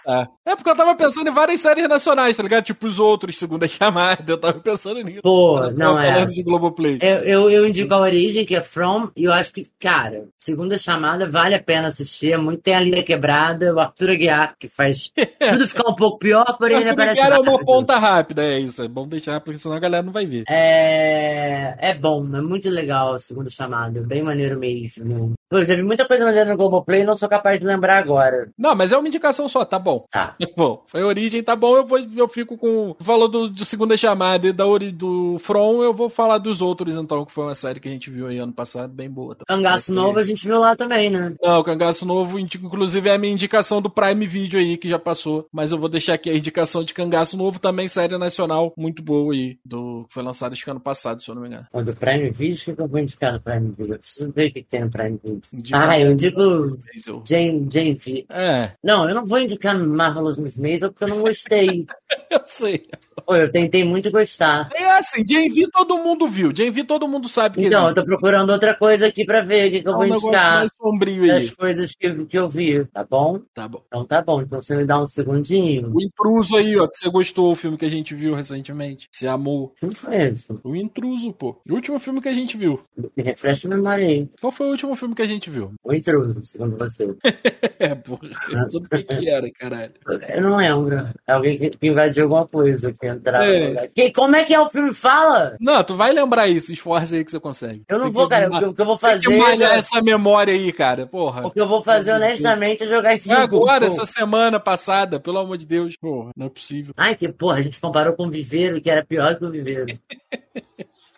Tá. É porque eu tava pensando em várias séries nacionais, tá ligado? Tipo os outros, segunda chamada, eu tava pensando nisso. Pô, Eu não é. de Globoplay. Eu, eu, eu indico a origem, que é From, e eu acho que, cara, segunda chamada vale a pena assistir. É muito tem a linha quebrada, o Arthur Aguiar, que faz tudo ficar um pouco pior, porém ele aparece Aguiar é uma ponta rápida, é isso. É bom deixar, porque senão a galera não vai ver. É, é bom, é muito legal a segunda chamada, bem maneiro mesmo. Pô, já vi muita coisa maneira no Globoplay e não sou capaz de lembrar agora. Não, mas é uma indicação só, tá bom. Tá. Bom, foi origem, tá bom. Eu, vou, eu fico com. Falou do, do segunda chamada e da ori, do From, eu vou falar dos outros, então, que foi uma série que a gente viu aí ano passado, bem boa. Tá? Cangaço Novo a gente viu lá também, né? Não, Cangaço Novo, inclusive, é a minha indicação do Prime Video aí, que já passou. Mas eu vou deixar aqui a indicação de Cangaço Novo, também série nacional, muito boa aí. Do, que foi lançada acho que ano passado, se eu não me engano. Do Prime Video, o que eu vou indicar no Prime Video? Eu preciso ver o que tem no Prime Video. Indica- Ah, eu indico Eu- Jane, Jane V. É, Não, eu não vou indicar Marvelous Miss Maisel porque eu não gostei. eu sei. Pô, eu tentei muito gostar. É assim, JV todo mundo viu. JV todo mundo sabe que Então, eu existe. tô procurando outra coisa aqui pra ver o que, que eu um vou negócio indicar mais sombrio aí. das coisas que, que eu vi, tá bom? Tá bom. Então tá bom, então você me dá um segundinho. O intruso aí, ó, que você gostou, o filme que a gente viu recentemente. Você amou. Não foi isso. O intruso, pô. O último filme que a gente viu. Me refresca a memória aí. Qual foi o último filme que a gente viu? O intruso, segundo você. É, porra. Eu não soube o que, era, caralho. Eu não lembro. Alguém que, que invadiu alguma coisa, que entrava. É. Que, como é que é o filme? Fala! Não, tu vai lembrar se esforça aí que você consegue. Eu não Tem vou, que cara. O que, que eu vou Tem fazer. que malhar é- essa memória aí, cara. Porra. O que eu vou fazer, honestamente, é jogar É jogo. agora, essa semana passada, pelo amor de Deus. Porra, não é possível. Ai, que porra, a gente comparou com o Viveiro, que era pior que o Viveiro.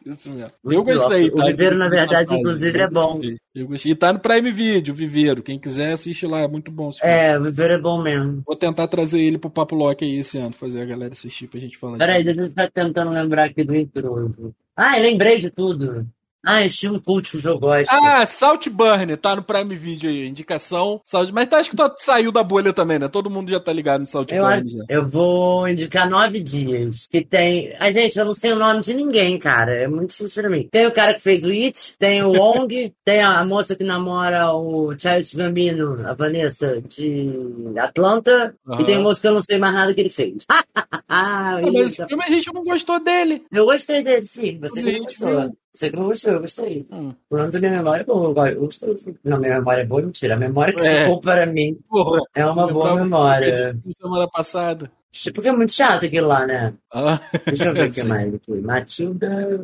Isso mesmo. Eu gostei, tá? O Viveiro, na verdade, inclusive, é bom. Eu gostei. E tá no Prime Video, Viveiro. Quem quiser, assiste lá. É muito bom esse filme. É, o Viveiro é bom mesmo. Vou tentar trazer ele pro Papo Lock aí esse ano, fazer a galera assistir pra gente falar Peraí, deixa eu ficar tentando lembrar aqui do intruso. Ah, eu lembrei de tudo. Ah, esse filme cult que eu gosto. Ah, Salt Burn, tá no Prime Video aí, indicação. Salt... Mas tá, acho que tá, saiu da bolha também, né? Todo mundo já tá ligado no Salt Eu, já. eu vou indicar nove dias. Que tem. Ai, gente, eu não sei o nome de ninguém, cara. É muito difícil pra mim. Tem o cara que fez o It, tem o Wong, tem a moça que namora o Charles Gambino, a Vanessa de Atlanta, Aham. e tem um moço que eu não sei mais nada que ele fez. ah, mas esse filme a gente não gostou dele. Eu gostei dele, sim. Você não gostou. viu? Você que não gostou, eu gostei. Hum. Menos a minha memória é boa. Eu gosto- eu. Não, minha memória é boa, mentira. A memória que É. ficou para mim Porra. é uma eu boa memória. Semana passada. Porque é muito chato aquilo lá, né? Ah, Deixa eu ver o que mais aqui. Matilda.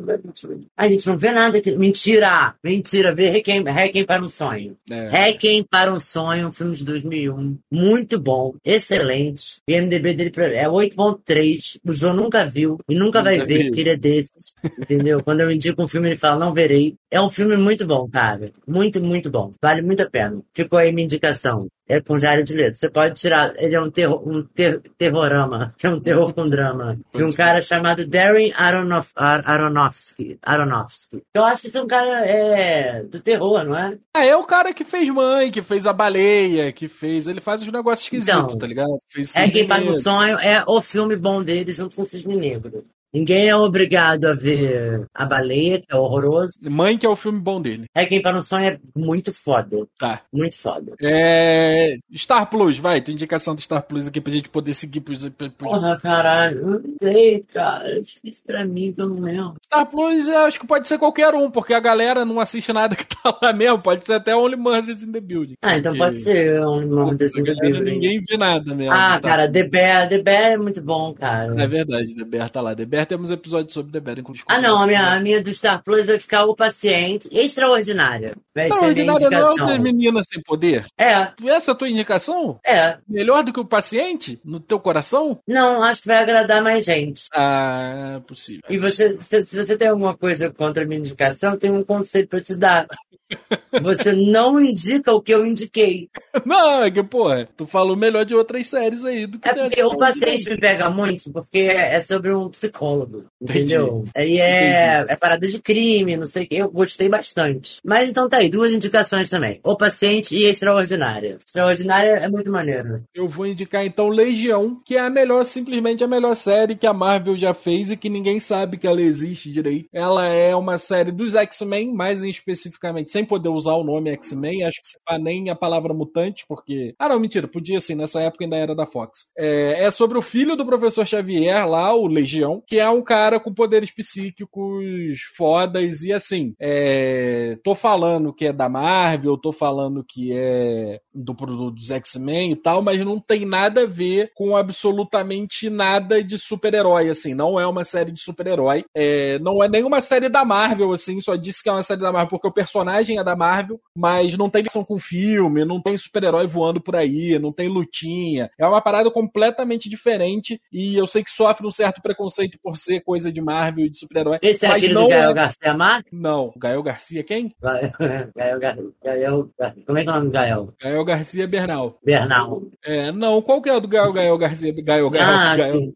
A gente não vê nada aqui. Mentira! Mentira! Vê Requiem, Requiem para um Sonho. É. Requiem para um Sonho, um filme de 2001. Muito bom. Excelente. O IMDB dele é 8.3. O João nunca viu e nunca vai ver, vi. porque ele é desses. Entendeu? Quando eu indico um filme, ele fala, não verei. É um filme muito bom, cara. Muito, muito bom. Vale muito a pena. Ficou aí minha indicação. É com Jared Leto. Você pode tirar. Ele é um, terror, um ter, terrorama. É um terror com drama. De um cara chamado Darren Aronof, Ar- Aronofsky. Aronofsky. Eu acho que esse é um cara é, do terror, não é? Ah, é o cara que fez Mãe, que fez A Baleia, que fez... Ele faz uns negócios esquisitos, Então, tá ligado? Fez É quem paga o sonho. É o filme bom dele junto com o Cisne Negro. Ninguém é obrigado a ver A Baleia, que é horroroso. Mãe, que é o filme bom dele. É quem para um sonho é muito foda. Tá. Muito foda. É... Star Plus, vai. Tem indicação do Star Plus aqui pra gente poder seguir pros... pros- Porra, caralho. Eu não sei, cara. É difícil pra mim que eu não lembro. Star Plus, eu acho que pode ser qualquer um, porque a galera não assiste nada que tá lá mesmo. Pode ser até Only Murders in the Building. Ah, então pode ser nome essa desse galera, Building. Ninguém vê nada mesmo. Ah, cara, The Bear. The Bear é muito bom, cara. É verdade, The Bear tá lá. The Bear temos episódios sobre The Bear, inclusive. Ah, não, a minha, a minha do Star Plus vai ficar O Paciente. Extraordinária. Vai Extraordinária não é meninas sem poder? É, Essa é a tua indicação? é. Melhor do que o paciente? No teu coração? Não, acho que vai agradar mais gente. Ah, é possível. E você, se, se você tem alguma coisa contra a minha indicação, eu tenho um conselho pra te dar. Você não indica o que eu indiquei. Não, é que, porra, tu falou melhor de outras séries aí do que É dessa. o paciente me pega muito, porque é sobre um psicólogo, Entendi. entendeu? Aí é, é parada de crime, não sei o que, eu gostei bastante. Mas então tá aí, duas indicações também. O paciente e Extraordinária. Extraordinária é muito maneiro. Eu vou indicar então Legião, que é a melhor, simplesmente a melhor série que a Marvel já fez e que ninguém sabe que ela existe direito. Ela é uma série dos X-Men, mais especificamente, sem poder usar o nome X-Men, acho que se nem a palavra mutante, porque. Ah, não, mentira, podia sim, nessa época ainda era da Fox. É, é sobre o filho do professor Xavier lá, o Legião, que é um cara com poderes psíquicos fodas e assim. É, tô falando que é da Marvel, tô falando que é do produto dos X-Men e tal, mas não tem nada a ver com absolutamente nada de super-herói, assim. Não é uma série de super-herói. É, não é nenhuma série da Marvel, assim. Só disse que é uma série da Marvel porque o personagem é da Marvel, mas não tem ligação com filme, não tem super-herói voando por aí, não tem lutinha. É uma parada completamente diferente e eu sei que sofre um certo preconceito por ser coisa de Marvel e de super-herói. Esse é Mas aquele não do Gael é- Garcia Marques? Não, Gael Garcia quem? Gael, Gael, Gael, Gael, como é que é o nome do Gael? Gael Garcia Bernal. Bernal. É, não, qual que é o do Gael, Gael Garcia? Gael, Gael, Ah, Gael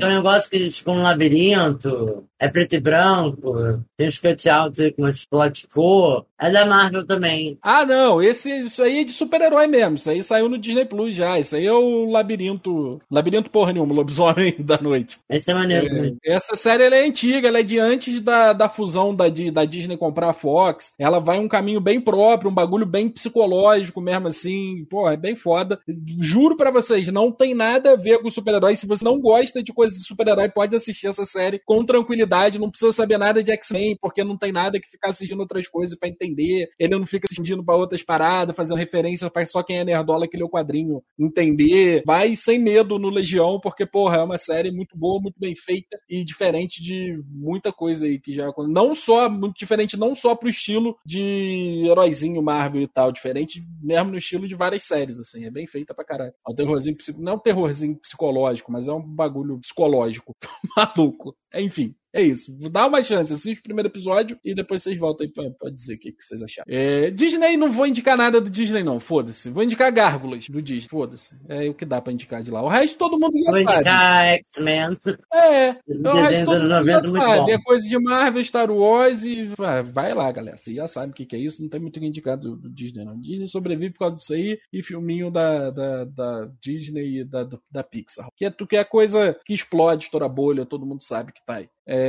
É um negócio que, tipo, um labirinto. É preto e branco, tem uns cutouts aí com umas plot cor. É da Marvel também. Ah, não, esse, isso aí é de super-herói mesmo. Isso aí saiu no Disney Plus já. Isso aí é o Labirinto. Labirinto porra nenhuma, Lobisomem da Noite. Esse é maneiro também. Essa série é antiga, ela é de antes da, da fusão da, da Disney comprar a Fox. Ela vai um caminho bem próprio, um bagulho bem psicológico mesmo assim. Pô, é bem foda. Juro pra vocês, não tem nada a ver com super-herói. Se você não gosta de coisas de super-herói, pode assistir essa série com tranquilidade. Não precisa saber nada de X-Men, porque não tem nada que ficar assistindo outras coisas pra entender. Ele não fica assistindo pra outras paradas, fazendo referência pra só quem é nerdola que lê o quadrinho entender. Vai sem medo no Legião, porque, porra, é uma série muito boa, muito bem feita e diferente de muita coisa aí que já. Não só, muito diferente, não só pro estilo de heróizinho Marvel e tal, diferente mesmo no estilo de várias séries, assim. É bem feita pra caralho. É um terrorzinho, não é um terrorzinho psicológico, mas é um bagulho psicológico. Maluco. Enfim. É isso. Dá uma chance. Assiste o primeiro episódio e depois vocês voltam aí pra, pra dizer o que, que vocês acharam. É, Disney, não vou indicar nada do Disney, não. Foda-se. Vou indicar Gárgulas do Disney. Foda-se. É o que dá pra indicar de lá. O resto todo mundo já Vou sabe. indicar X-Men. É. Então, o resto todo mundo já 90 muito sabe. bom. É coisa de Marvel, Star Wars e. ah, vai lá, galera. Você já sabe o que, que é isso. Não tem muito o que indicar do, do Disney, não. Disney sobrevive por causa disso aí e filminho da, da, da Disney e da, da Pixar. Que é, que é coisa que explode, estoura bolha, todo mundo sabe que tá aí. É,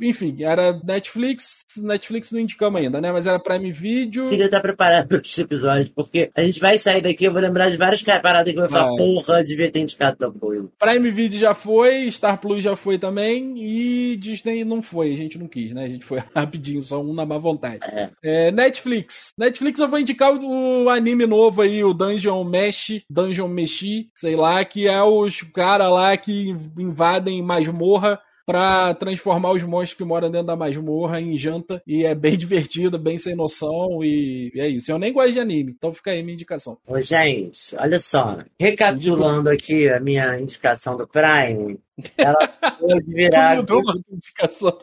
enfim, era Netflix. Netflix não indicamos ainda, né? Mas era Prime Video. Queria estar preparado para esses episódios, porque a gente vai sair daqui, eu vou lembrar de várias paradas que eu vou falar, Vai. porra, devia ter indicado coisa. Prime Video já foi, Star Plus já foi também e Disney não foi, a gente não quis, né? A gente foi rapidinho, só um na má vontade. É. É, Netflix. Netflix eu vou indicar o, o anime novo aí, o Dungeon Mesh, Dungeon Meshi, sei lá, que é os cara lá que invadem masmorra pra transformar os monstros que moram dentro da masmorra em janta e é bem divertido, bem sem noção e, e é isso. Eu nem gosto de anime, então fica aí minha indicação. Ô, gente, olha só. Recapitulando aqui a minha indicação do Prime, ela pode virar. Tu mudou uma indicação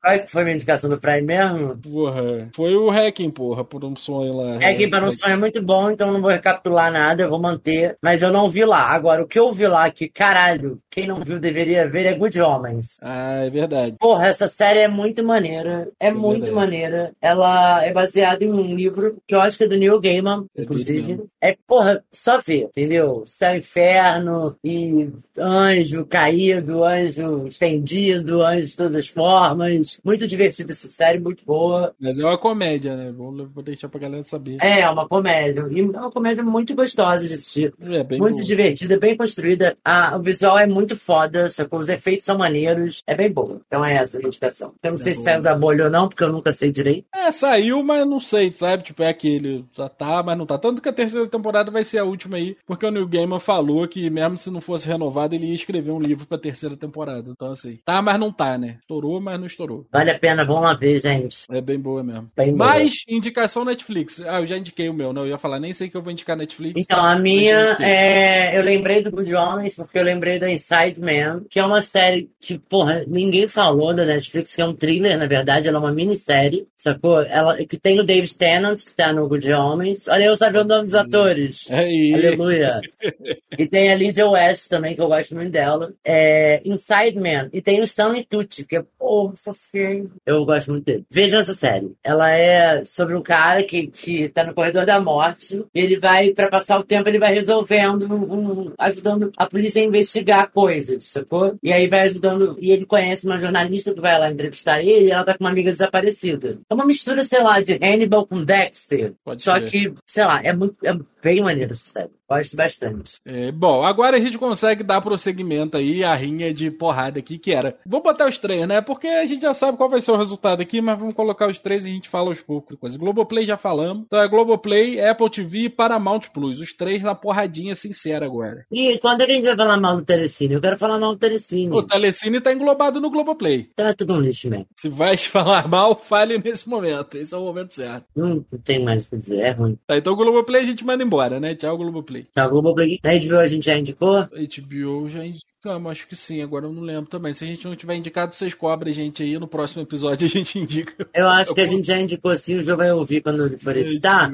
Qual é que foi a minha indicação do Prime mesmo? Porra, foi o Hacking, porra, por um sonho lá. É que para um sonho é muito bom, então não vou recapitular nada, eu vou manter. Mas eu não vi lá. Agora, o que eu vi lá, que caralho, quem não viu deveria ver, é Good Homens. Ah, é verdade. Porra, essa série é muito maneira. É, muito verdade. maneira. Ela é baseada em um livro que eu acho que é do Neil Gaiman, É inclusive. É, porra, só ver, entendeu? Céu inferno e anjo caído, anjo estendido, anjo de todas as formas. Muito divertida essa série, muito boa. Mas é uma comédia, né? Vou, vou deixar pra galera saber. É, uma comédia. E é uma comédia muito gostosa de assistir. É, bem muito boa. divertida, bem construída. Ah, o visual é muito foda, sacou? Os efeitos são maneiros. É bem boa. Então é essa a indicação. Eu não sei se boa. saiu da bolha ou não, porque eu nunca sei direito. É, saiu, mas não sei, sabe? Tipo, é aquele. Já tá, mas não tá. Tanto que a terceira temporada vai ser a última aí, porque o Neil Gaiman falou que mesmo se não fosse renovado, ele ia escrever um livro pra terceira temporada. Então, assim, tá, mas não tá, né? Estourou, mas não estourou. Vale a pena, vamos lá ver, gente. É bem boa mesmo. Bem boa. Mas, indicação Netflix. Ah, eu já indiquei o meu, não. Eu ia falar, nem sei que eu vou indicar Netflix. Então, a minha é. Eu lembrei do Good Homens porque eu lembrei da Inside Man, que é uma série que, porra, ninguém falou da Netflix, que é um thriller, na verdade, ela é uma minissérie, sacou? Ela, que tem o David Tennant, que tá no Good Homens. Olha, eu sabia o nome dos atores. Aí. Aleluia. e tem a Lydia West também, que eu gosto muito dela. É, Inside Man. E tem o Stanley Tucci, que é, pô, fofinho. Eu gosto muito dele. Vejam essa série. Ela é sobre um cara que, que tá no corredor da morte. E ele vai, pra passar o tempo, ele vai resolvendo, um- ajudando a polícia a investigar coisas, sacou? E aí vai ajudando. E ele conhece uma jornalista que vai lá entrevistar ele e ela tá com uma amiga desaparecida. É uma mistura, sei lá, de Hannibal com Dexter. Pode Só ser. que, sei lá, é muito. É bem maneiro essa série. Gosto bastante. É, bom, agora a gente consegue dar prosseguimento aí à rinha de porrada aqui, que era. Vou botar os três, né? Porque a gente já sabe qual vai ser o resultado aqui, mas vamos colocar os três e a gente fala aos poucos. Coisa. Globoplay já falamos. Então é Globoplay, Apple TV e Paramount Plus. Os três na porradinha sincera agora. E quando é que a gente vai falar mal do Telecine? Eu quero falar mal do Telecine. O Telecine tá englobado no Globoplay. Tá tudo um lixo mesmo. Se vai te falar mal, fale nesse momento. Esse é o momento certo. Não tem mais o que dizer, é ruim. Tá, então o Globoplay a gente manda embora, né? Tchau, Globoplay. Tá, o Globoplay. Na HBO a gente já indicou? HBO já indicamos, acho que sim, agora eu não lembro também. Se a gente não tiver indicado, vocês cobrem a gente aí. No próximo episódio a gente indica. Eu acho que a gente já indicou sim, o João vai ouvir quando ele for editar.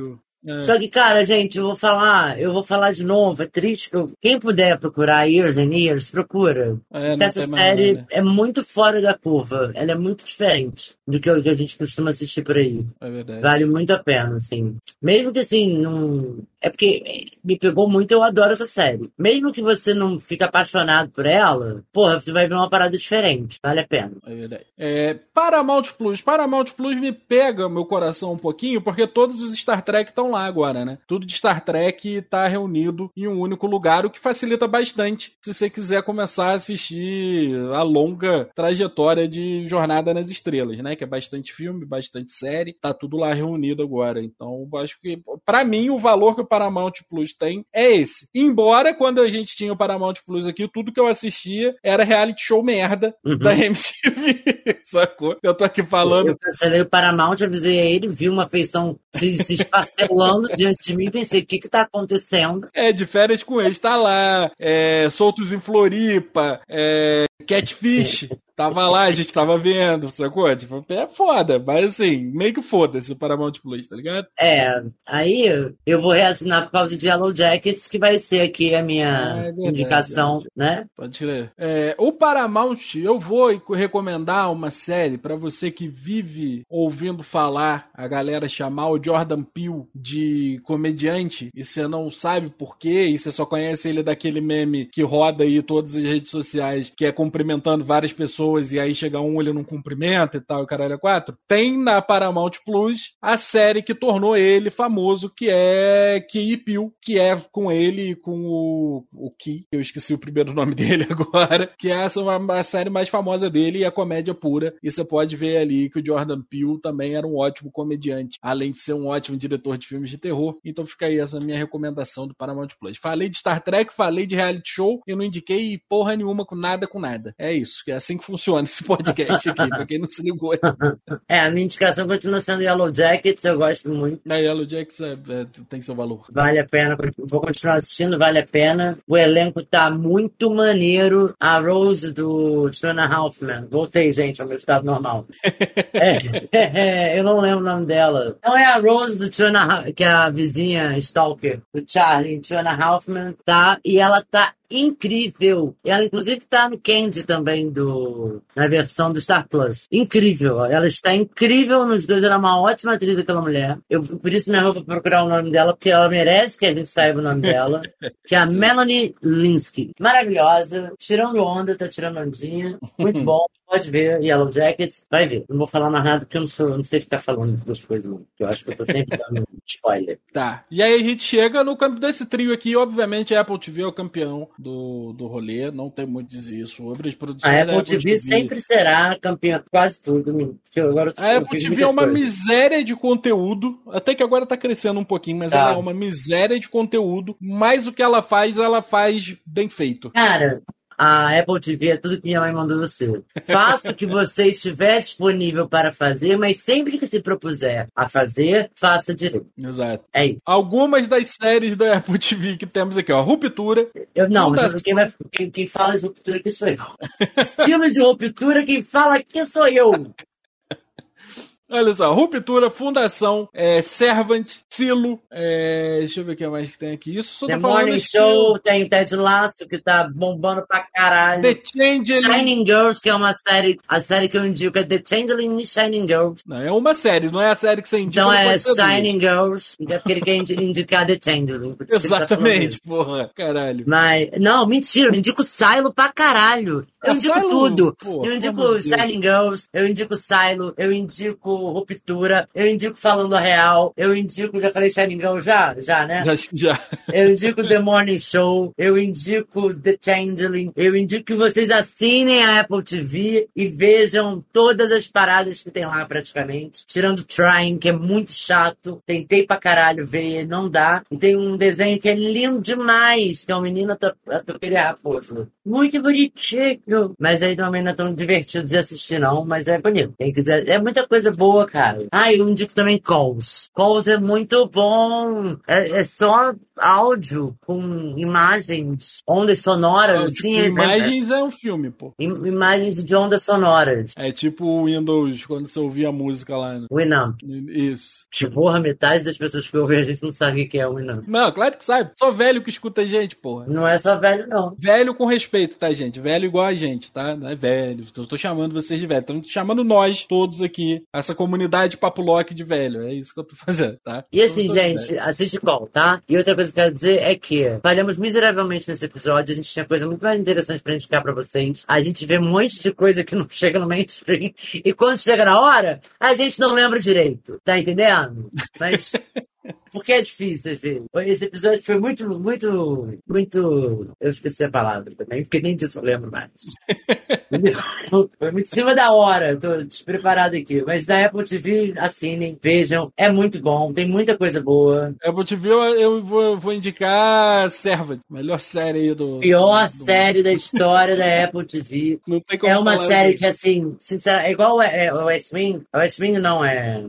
É. Só que, cara, gente, eu vou falar, eu vou falar de novo, é triste. eu- Quem puder procurar Years and Years, procura. É, essa série nada. é muito fora da curva. Ela é muito diferente do que que a gente costuma assistir por aí. É verdade. Vale muito a pena, assim. Mesmo que assim, não. É porque me pegou muito, eu adoro essa série. Mesmo que você não fique apaixonado por ela, porra, você vai ver uma parada diferente. Vale a pena. É verdade. É, Paramount Plus. Paramount Plus me pega meu coração um pouquinho, porque todos os Star Trek estão lá agora, né? Tudo de Star Trek tá reunido em um único lugar, o que facilita bastante se você quiser começar a assistir a longa trajetória de Jornada nas Estrelas, né? Que é bastante filme, bastante série, tá tudo lá reunido agora. Então, acho que, pra mim, o valor que o Paramount Plus tem é esse. Embora, quando a gente tinha o Paramount Plus aqui, tudo que eu assistia era reality show merda Uhum. da MTV, sacou? Eu tô aqui falando. Eu cancelei o Paramount, avisei a ele, vi uma feição se, se esfacelando diante de mim, pensei, o que que tá acontecendo? É, de férias com eles, tá lá. É, soltos em Floripa. É, Catfish. Tava lá, a gente tava vendo, sacou? Tipo, é foda, mas assim, meio que foda-se o Paramount Plus, tá ligado? É, aí eu vou reassinar por causa de Yellow Jackets, que vai ser aqui a minha Ah, é verdade, indicação, verdade. né? Pode crer. É, o Paramount, eu vou recomendar uma série pra você que vive ouvindo falar a galera chamar o Jordan Peele de comediante e você não sabe por quê e você só conhece ele daquele meme que roda aí todas as redes sociais, que é cumprimentando várias pessoas e aí chega um ele não cumprimenta e tal, e caralho é quatro. Tem na Paramount Plus a série que tornou ele famoso, que é Key Peele, que é com ele e com o, o Key, eu esqueci o primeiro nome dele agora, que é uma, a série mais famosa dele e a comédia pura. E você pode ver ali que o Jordan Peele também era um ótimo comediante, além de ser um ótimo diretor de filmes de terror. Então fica aí essa minha recomendação do Paramount Plus. Falei de Star Trek, falei de reality show, eu não indiquei porra nenhuma com nada com nada. É isso, é assim que funciona esse podcast aqui, pra quem não se ligou. É, a minha indicação continua sendo Yellow Jackets, eu gosto muito. A Yellow Jacks é- é- tem seu valor. Vale a pena, vou continuar assistindo, vale a pena. O elenco tá muito maneiro. A Rose do Jonah Halfman. Voltei, gente, ao meu estado normal. É, eu não lembro o nome dela. Não é a Rose do Jonah, que é a vizinha Stalker do Charlie, Jonah Halfman, tá? E ela tá incrível. Ela, inclusive, tá no Candy também, do, na versão do Star Plus. Incrível. Ela está incrível nos dois. Ela é uma ótima atriz, aquela mulher. Eu, por isso mesmo, eu vou procurar o nome dela, porque ela merece que a gente saiba o nome dela. Que é a Melanie Linsky. Maravilhosa. Tirando onda, tá tirando ondinha. Muito bom. Pode ver. Yellow Jackets. Vai ver. Não vou falar mais nada, porque eu não, sou, eu não sei ficar falando das coisas, não. Eu acho que eu tô sempre dando spoiler. Tá. E aí a gente chega no campo desse trio aqui, obviamente a Apple TV é o campeão do, do rolê, não tem muito a dizer sobre as produções A da Apple TV sempre será campeã quase tudo. Agora eu- A Apple TV é uma coisas. miséria de conteúdo, até que agora tá crescendo um pouquinho, mas Tá. ela é uma miséria de conteúdo, mas o que ela faz, ela faz bem feito. Cara, a Apple TV é tudo que minha mãe mandou você. Faça o que você estiver disponível para fazer, mas sempre que se propuser a fazer, faça direito. Exato. É isso. Algumas das séries da Apple TV que temos aqui, ó, Ruptura, Eu, não, mas quem, vai, quem, quem fala de ruptura aqui sou eu. Estilo de ruptura, quem fala aqui sou eu. Olha só, Ruptura, Fundação, é, Servant, Silo, é, deixa eu ver o que mais que tem aqui. Isso só The falando Morning Show, tem o Ted Lasso, que tá bombando pra caralho. The Changeling. Shining Girls, que é uma série, a série que eu indico é The Changeling e Shining Girls. Não, é uma série, não é a série que você indica. Então não é. Shining Girls, é porque ele quer indi- indicar The Changeling. que tá Exatamente, isso. porra, caralho. Mas, não, mentira, eu indico Silo pra caralho. Eu É indico Silo? tudo. Eu indico. Shining Girls, eu indico Silo, eu indico Ruptura, eu indico Falando a Real, eu indico, já falei Girls já? Já, né? Já, já. Eu indico The Morning Show, eu indico The Changeling, eu indico que vocês assinem a Apple TV e vejam todas as paradas que tem lá praticamente. Tirando Trying, que é muito chato. Tentei pra caralho ver, não dá. E tem um desenho que é lindo demais, que é um menino ato- atropelha raposo. Muito bonitinho. Mas aí também não é tão divertido de assistir, não, mas é bonito. Quem quiser, é muita coisa boa, cara. Ah, eu indico também Calls. Calls é muito bom. É, é só áudio com imagens, ondas sonoras, assim. tipo, é- imagens é um filme, pô. é- im- imagens de ondas sonoras. É tipo o Windows, quando você ouvia a música lá. né? Winamp. Isso. Que porra, metade das pessoas que ouvem a gente não sabe o que é Winamp. Não, claro que sabe. Só velho que escuta a gente, porra. Não é só velho, não. Velho com respeito, tá, gente? Velho igual a gente, tá? Não é velho. Eu tô chamando vocês de velho. Tô chamando nós todos aqui, essa comunidade papuloque de velho. É isso que eu tô fazendo, tá? E assim, Somos todos gente, velhos. assiste qual, tá? E outra coisa que eu quero dizer é que falhamos miseravelmente nesse episódio. A gente tinha coisa muito mais interessante pra indicar pra vocês. A gente vê um monte de coisa que não chega no mainstream. E quando chega na hora, a gente não lembra direito. Tá entendendo? Mas. Porque é difícil, às vezes. Esse episódio foi muito, muito, muito. Eu esqueci a palavra também, porque nem disso eu lembro mais. Foi muito em cima da hora, tô despreparado aqui. Mas na Apple TV, assinem, vejam, é muito bom, tem muita coisa boa. Apple TV, eu, eu vou, eu vou indicar Servant, melhor série aí do. Pior do- série da história da Apple TV. Não tem como É uma série disso. que, assim, sinceramente, é igual é, é, o West Wing. O West Wing não é.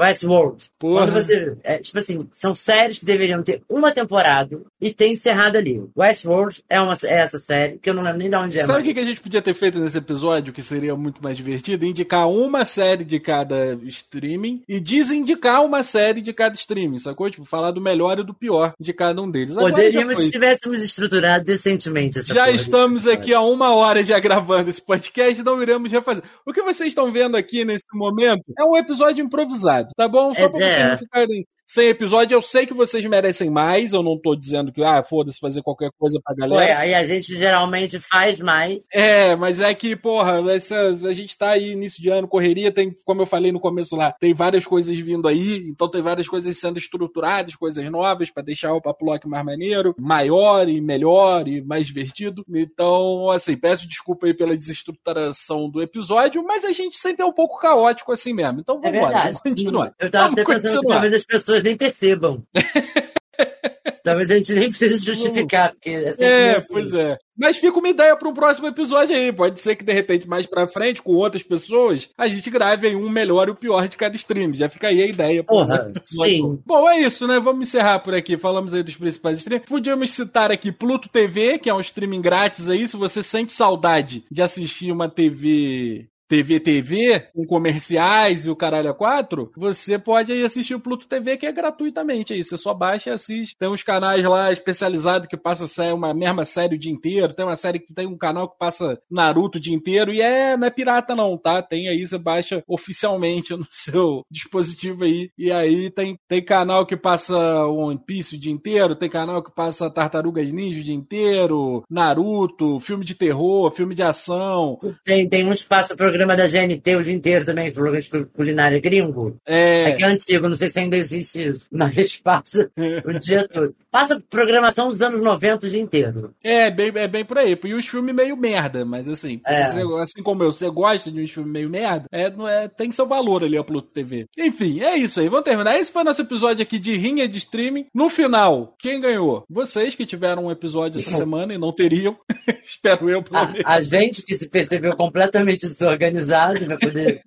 Westworld. Porra. Quando você. É, tipo assim, são séries que deveriam ter uma temporada e tem encerrado ali. Westworld é, uma, é essa série, que eu não lembro nem de onde é. Sabe o que, que a gente podia ter feito nesse episódio, que seria muito mais divertido? Indicar uma série de cada streaming e desindicar uma série de cada streaming, sacou? Tipo, falar do melhor e do pior de cada um deles. Agora Poderíamos se tivéssemos estruturado decentemente essa Já porra estamos aqui há uma hora já gravando esse podcast, não iremos refazer. O que vocês estão vendo aqui nesse momento é um episódio improvisado, tá bom? Só É, pra vocês é. não ficarem sem episódio. Eu sei que vocês merecem mais, eu não tô dizendo que, ah, foda-se fazer qualquer coisa pra galera. é, aí a gente geralmente faz mais. É, mas é que, porra, essa, a gente tá aí início de ano, correria, tem, como eu falei no começo lá, tem várias coisas vindo aí, então tem várias coisas sendo estruturadas, coisas novas pra deixar o Papo Lock mais maneiro, maior e melhor e mais divertido. Então, assim, peço desculpa aí pela desestruturação do episódio, mas a gente sempre é um pouco caótico assim mesmo. Então É vamos continuar. Eu tava vamos até pensando que talvez as pessoas nem percebam. talvez a gente nem precise justificar, porque é É, assim. pois é. Mas fica uma ideia para um próximo episódio aí. Pode ser que de repente mais pra frente, com outras pessoas, a gente grave aí um melhor e o pior de cada stream. Já fica aí a ideia. Porra, sim. Bom, é isso, né? Vamos encerrar por aqui. Falamos aí dos principais streams. Podíamos citar aqui Pluto TV, que é um streaming grátis aí. Se você sente saudade de assistir uma TV TV TV, com comerciais e o caralho a quatro, você pode aí assistir o Pluto TV, que é gratuitamente aí. Você só baixa e assiste. Tem uns canais lá especializados que passa uma mesma série o dia inteiro. Tem uma série que tem um canal que passa Naruto o dia inteiro. E é, não é pirata não, tá? Tem aí, você baixa oficialmente no seu dispositivo aí. E aí tem, tem canal que passa One Piece o dia inteiro, tem canal que passa Tartarugas Ninja o dia inteiro, Naruto, filme de terror, filme de ação. Tem, tem uns que passa programa da GNT o dia inteiro também, programa de culinária gringo. É É, que é antigo, não sei se ainda existe isso, mas passa o dia todo. Passa programação dos anos 90 o dia inteiro. É, bem, é bem por aí. E os filmes meio merda, mas assim, É. você- assim como eu, você gosta de uns filmes meio merda, é, não é, tem seu valor ali a Pluto TV. Enfim, é isso aí. Vamos terminar. Esse foi nosso episódio aqui de rinha de streaming. No final, quem ganhou? Vocês que tiveram um episódio essa semana e não teriam. Espero eu, pelo menos. A, a gente que se percebeu completamente desorganizado vai poder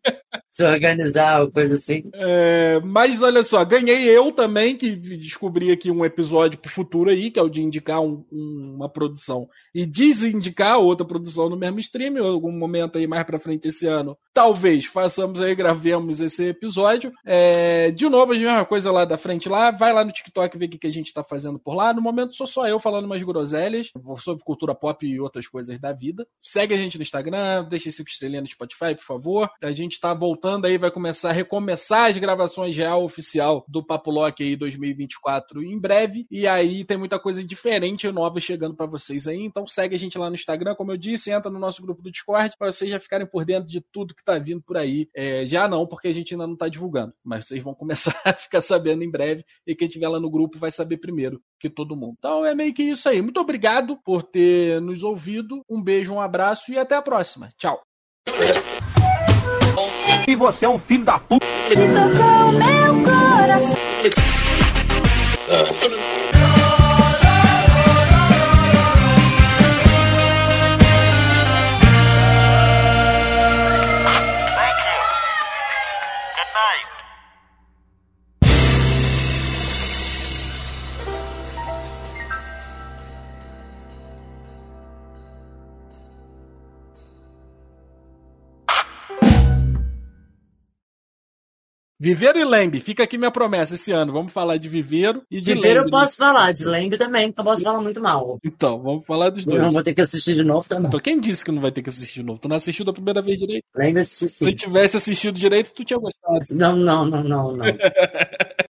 se organizar ou coisa assim. É, mas olha só, ganhei eu também, que descobri aqui um episódio pro futuro aí, que é o de indicar um- um- uma produção e desindicar outra produção no mesmo stream, em algum momento aí mais pra frente esse ano. Talvez façamos aí, gravemos esse episódio. É, de novo, a mesma coisa lá da frente lá, vai lá no TikTok ver o que, que a gente tá fazendo por lá. No momento sou só eu falando umas groselhas sobre cultura pop e outras coisas da vida. Segue a gente no Instagram, deixa cinco estrelinhas no Spotify, por favor. A gente tá voltando aí, vai começar a recomeçar as gravações real oficial do Papo Lock aí 2024 em breve. E aí tem muita coisa diferente e nova chegando pra vocês aí. Então segue a gente lá no Instagram, como eu disse, entra no nosso grupo do Discord pra vocês já ficarem por dentro de tudo que tá vindo por aí. É, já não, porque a gente ainda não tá divulgando, mas vocês vão começar a ficar sabendo em breve. E quem tiver lá no grupo vai saber primeiro que todo mundo. Então é meio que isso aí. Muito obrigado por ter nos ouvido. Um beijo, um abraço e até a próxima. Tchau. Você é um filho da puta. tocou meu coração. Viveiro e Lembe, fica aqui minha promessa esse ano. Vamos falar de Viveiro e de Primeiro eu Lembe. posso falar, de Lembre também, porque eu posso falar muito mal. Então, vamos falar dos Eu não dois. vou ter que assistir de novo também. Então, quem disse que não vai ter que assistir de novo? Tu não assistiu da primeira vez direito? Lembre assistir Se sim. tivesse assistido direito, tu tinha gostado. Não, não, não, não, não.